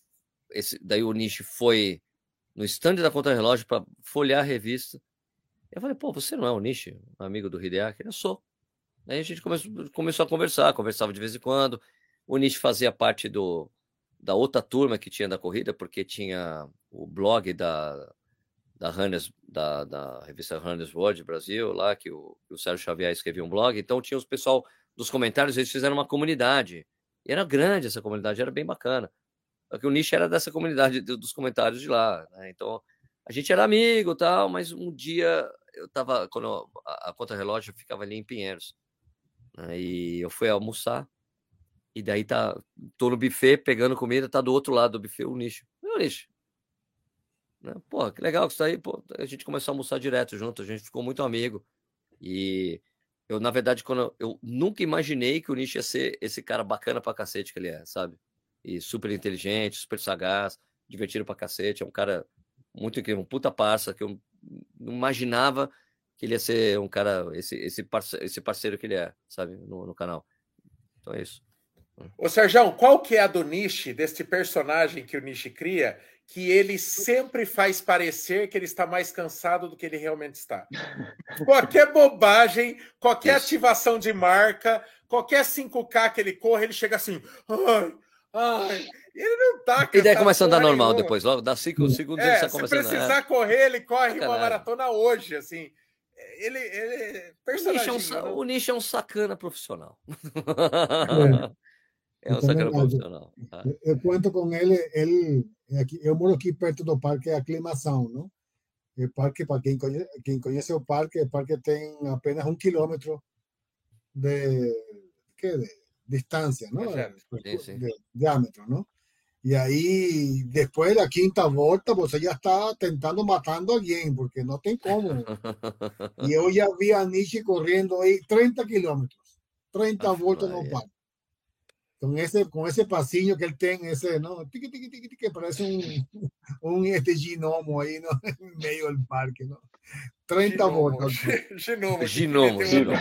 esse, daí o Nishi foi no stand da Contra Relógio para folhear a revista. Eu falei, pô, você não é o Nishi, amigo do Hideaki? Eu sou. Aí a gente começou, começou a conversar, conversava de vez em quando. O Nish fazia parte do, da outra turma que tinha da corrida, porque tinha o blog da, da, Runners, da, da revista Runners World Brasil, lá que o, o Sérgio Xavier escrevia um blog. Então tinha os pessoal dos comentários, eles fizeram uma comunidade. E era grande essa comunidade, era bem bacana. Só que o Nish era dessa comunidade dos comentários de lá. Né? Então a gente era amigo tal, mas um dia eu tava, quando a, a conta relógio ficava ali em Pinheiros. Aí eu fui almoçar, e daí tá, tô no buffet pegando comida, tá do outro lado do buffet o nicho. Meu nicho. Né? Pô, que legal que isso aí, pô, a gente começou a almoçar direto junto, a gente ficou muito amigo. E eu, na verdade, quando eu, eu nunca imaginei que o nicho ia ser esse cara bacana pra cacete que ele é, sabe? e super inteligente, super sagaz, divertido pra cacete. É um cara muito incrível, um puta parça que eu não imaginava que ele ia ser um cara, esse, esse, parceiro, esse parceiro que ele é, sabe, no, no canal. Então é isso. Ô, Sérgio, qual que é a do Nishi, deste personagem que o Nishi cria, que ele sempre faz parecer que ele está mais cansado do que ele realmente está? [laughs] Qualquer bobagem, qualquer Isso. ativação de marca, qualquer 5K que ele corre, ele chega assim, ai, ai, ele não tá E daí começa a andar normal nenhuma. depois, logo dá 5 segundos é, ele está começando a Se precisar correr, ele corre uma maratona hoje, assim. Ele, ele personagem. O Nish, é um, o Nish é um sacana profissional. É. [laughs] É um sacana profissional. Tá? Eu conto com ele, ele aqui, eu moro aqui perto do Parque Aclimação, não? O parque, para quem conhece, quem conhece o parque, o parque tem apenas um quilômetro de, que, de distância, não? Sim. De, de diâmetro, não? E aí, depois da quinta volta, você já está tentando matando a alguém, porque não tem como. E eu já vi a Nishi correndo aí 30 quilômetros, 30 ah, voltas no parque con ese, con ese pasillo que él tiene, ese, ¿no? Tiqui, tiqui, tiqui, tiqui, parece un, [laughs] un este ginomo ahí, ¿no? [laughs] En medio del parque, ¿no? 30 votos. [laughs] Ginomo. Ginomo, ginomo.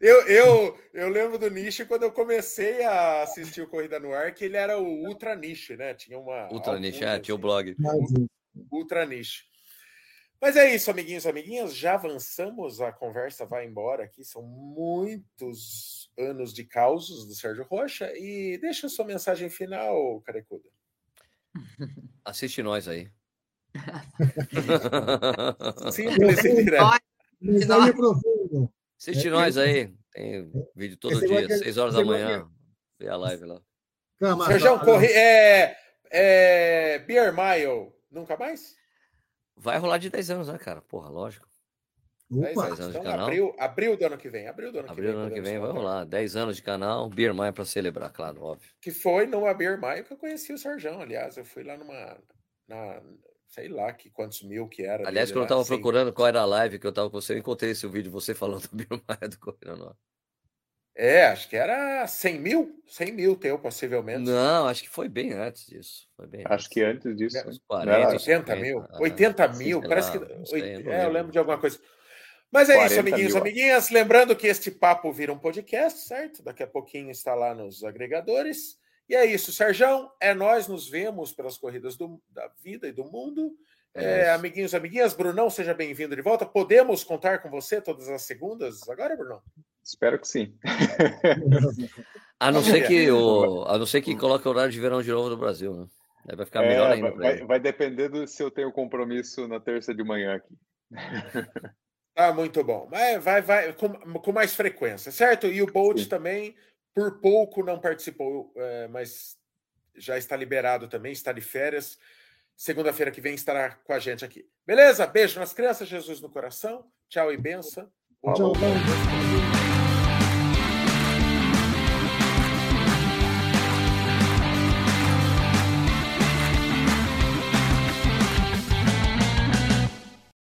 Eu, eu, eu lembro do Niche quando eu comecei a assistir o Corrida no Ar, que ele era o Ultra Niche, né? Tinha uma. Ultra Niche, é, tinha o blog. Ultra Niche. Mas é isso, amiguinhos e amiguinhas. Já avançamos, a conversa vai embora aqui. São muitos anos de causos do Sérgio Rocha. E deixa sua mensagem final, Carecuda. Assiste nós aí. Simples e direto. Assiste nós aí. Tem vídeo todo Esse dia, 6 horas da manhã. Vê a live lá. Sérgio, corre... é, é... Beer Mile, nunca mais? Vai rolar de 10 anos, né, cara? Porra, lógico. 10 anos então, de canal. Abril, abril do ano que vem. Abril do ano abril que vem. ano que vem vai rolar. 10 anos de canal, Beer Maia para celebrar, claro, óbvio. Que foi numa Beer Maia que eu conheci o Sarjão, aliás. Eu fui lá numa. Na, sei lá que quantos mil que era. Aliás, quando eu tava procurando qual era a live que eu tava com você, eu encontrei esse vídeo você [laughs] falando do Beer Maia do Correio Nó. É, acho que era 100 mil, 100 mil teu, possivelmente. Não, acho que foi bem antes disso. Foi bem acho antes. que antes disso. 40, 80 mil, 80 ah, mil, parece lá, que. Sei, é, eu lembro de alguma coisa. Mas é isso, amiguinhos e amiguinhas. Lembrando que este papo vira um podcast, certo? Daqui a pouquinho está lá nos agregadores. E é isso, Serjão. É nós, nos vemos pelas corridas do, da vida e do mundo. É, é amiguinhos e amiguinhas, Brunão, seja bem-vindo de volta. Podemos contar com você todas as segundas agora, Brunão? Espero que sim. [laughs] a não ser que o, a não ser que coloque o horário de verão de novo no Brasil, né? Vai ficar é, melhor ainda. Vai, vai, depender do se eu tenho compromisso na terça de manhã aqui. [laughs] Ah, muito bom. Vai, vai, vai com, com mais frequência, certo? E o Bolt sim. também, por pouco não participou, é, mas já está liberado também, está de férias. Segunda-feira que vem estará com a gente aqui. Beleza? Beijo nas crianças, Jesus no coração. Tchau e benção. Tchau.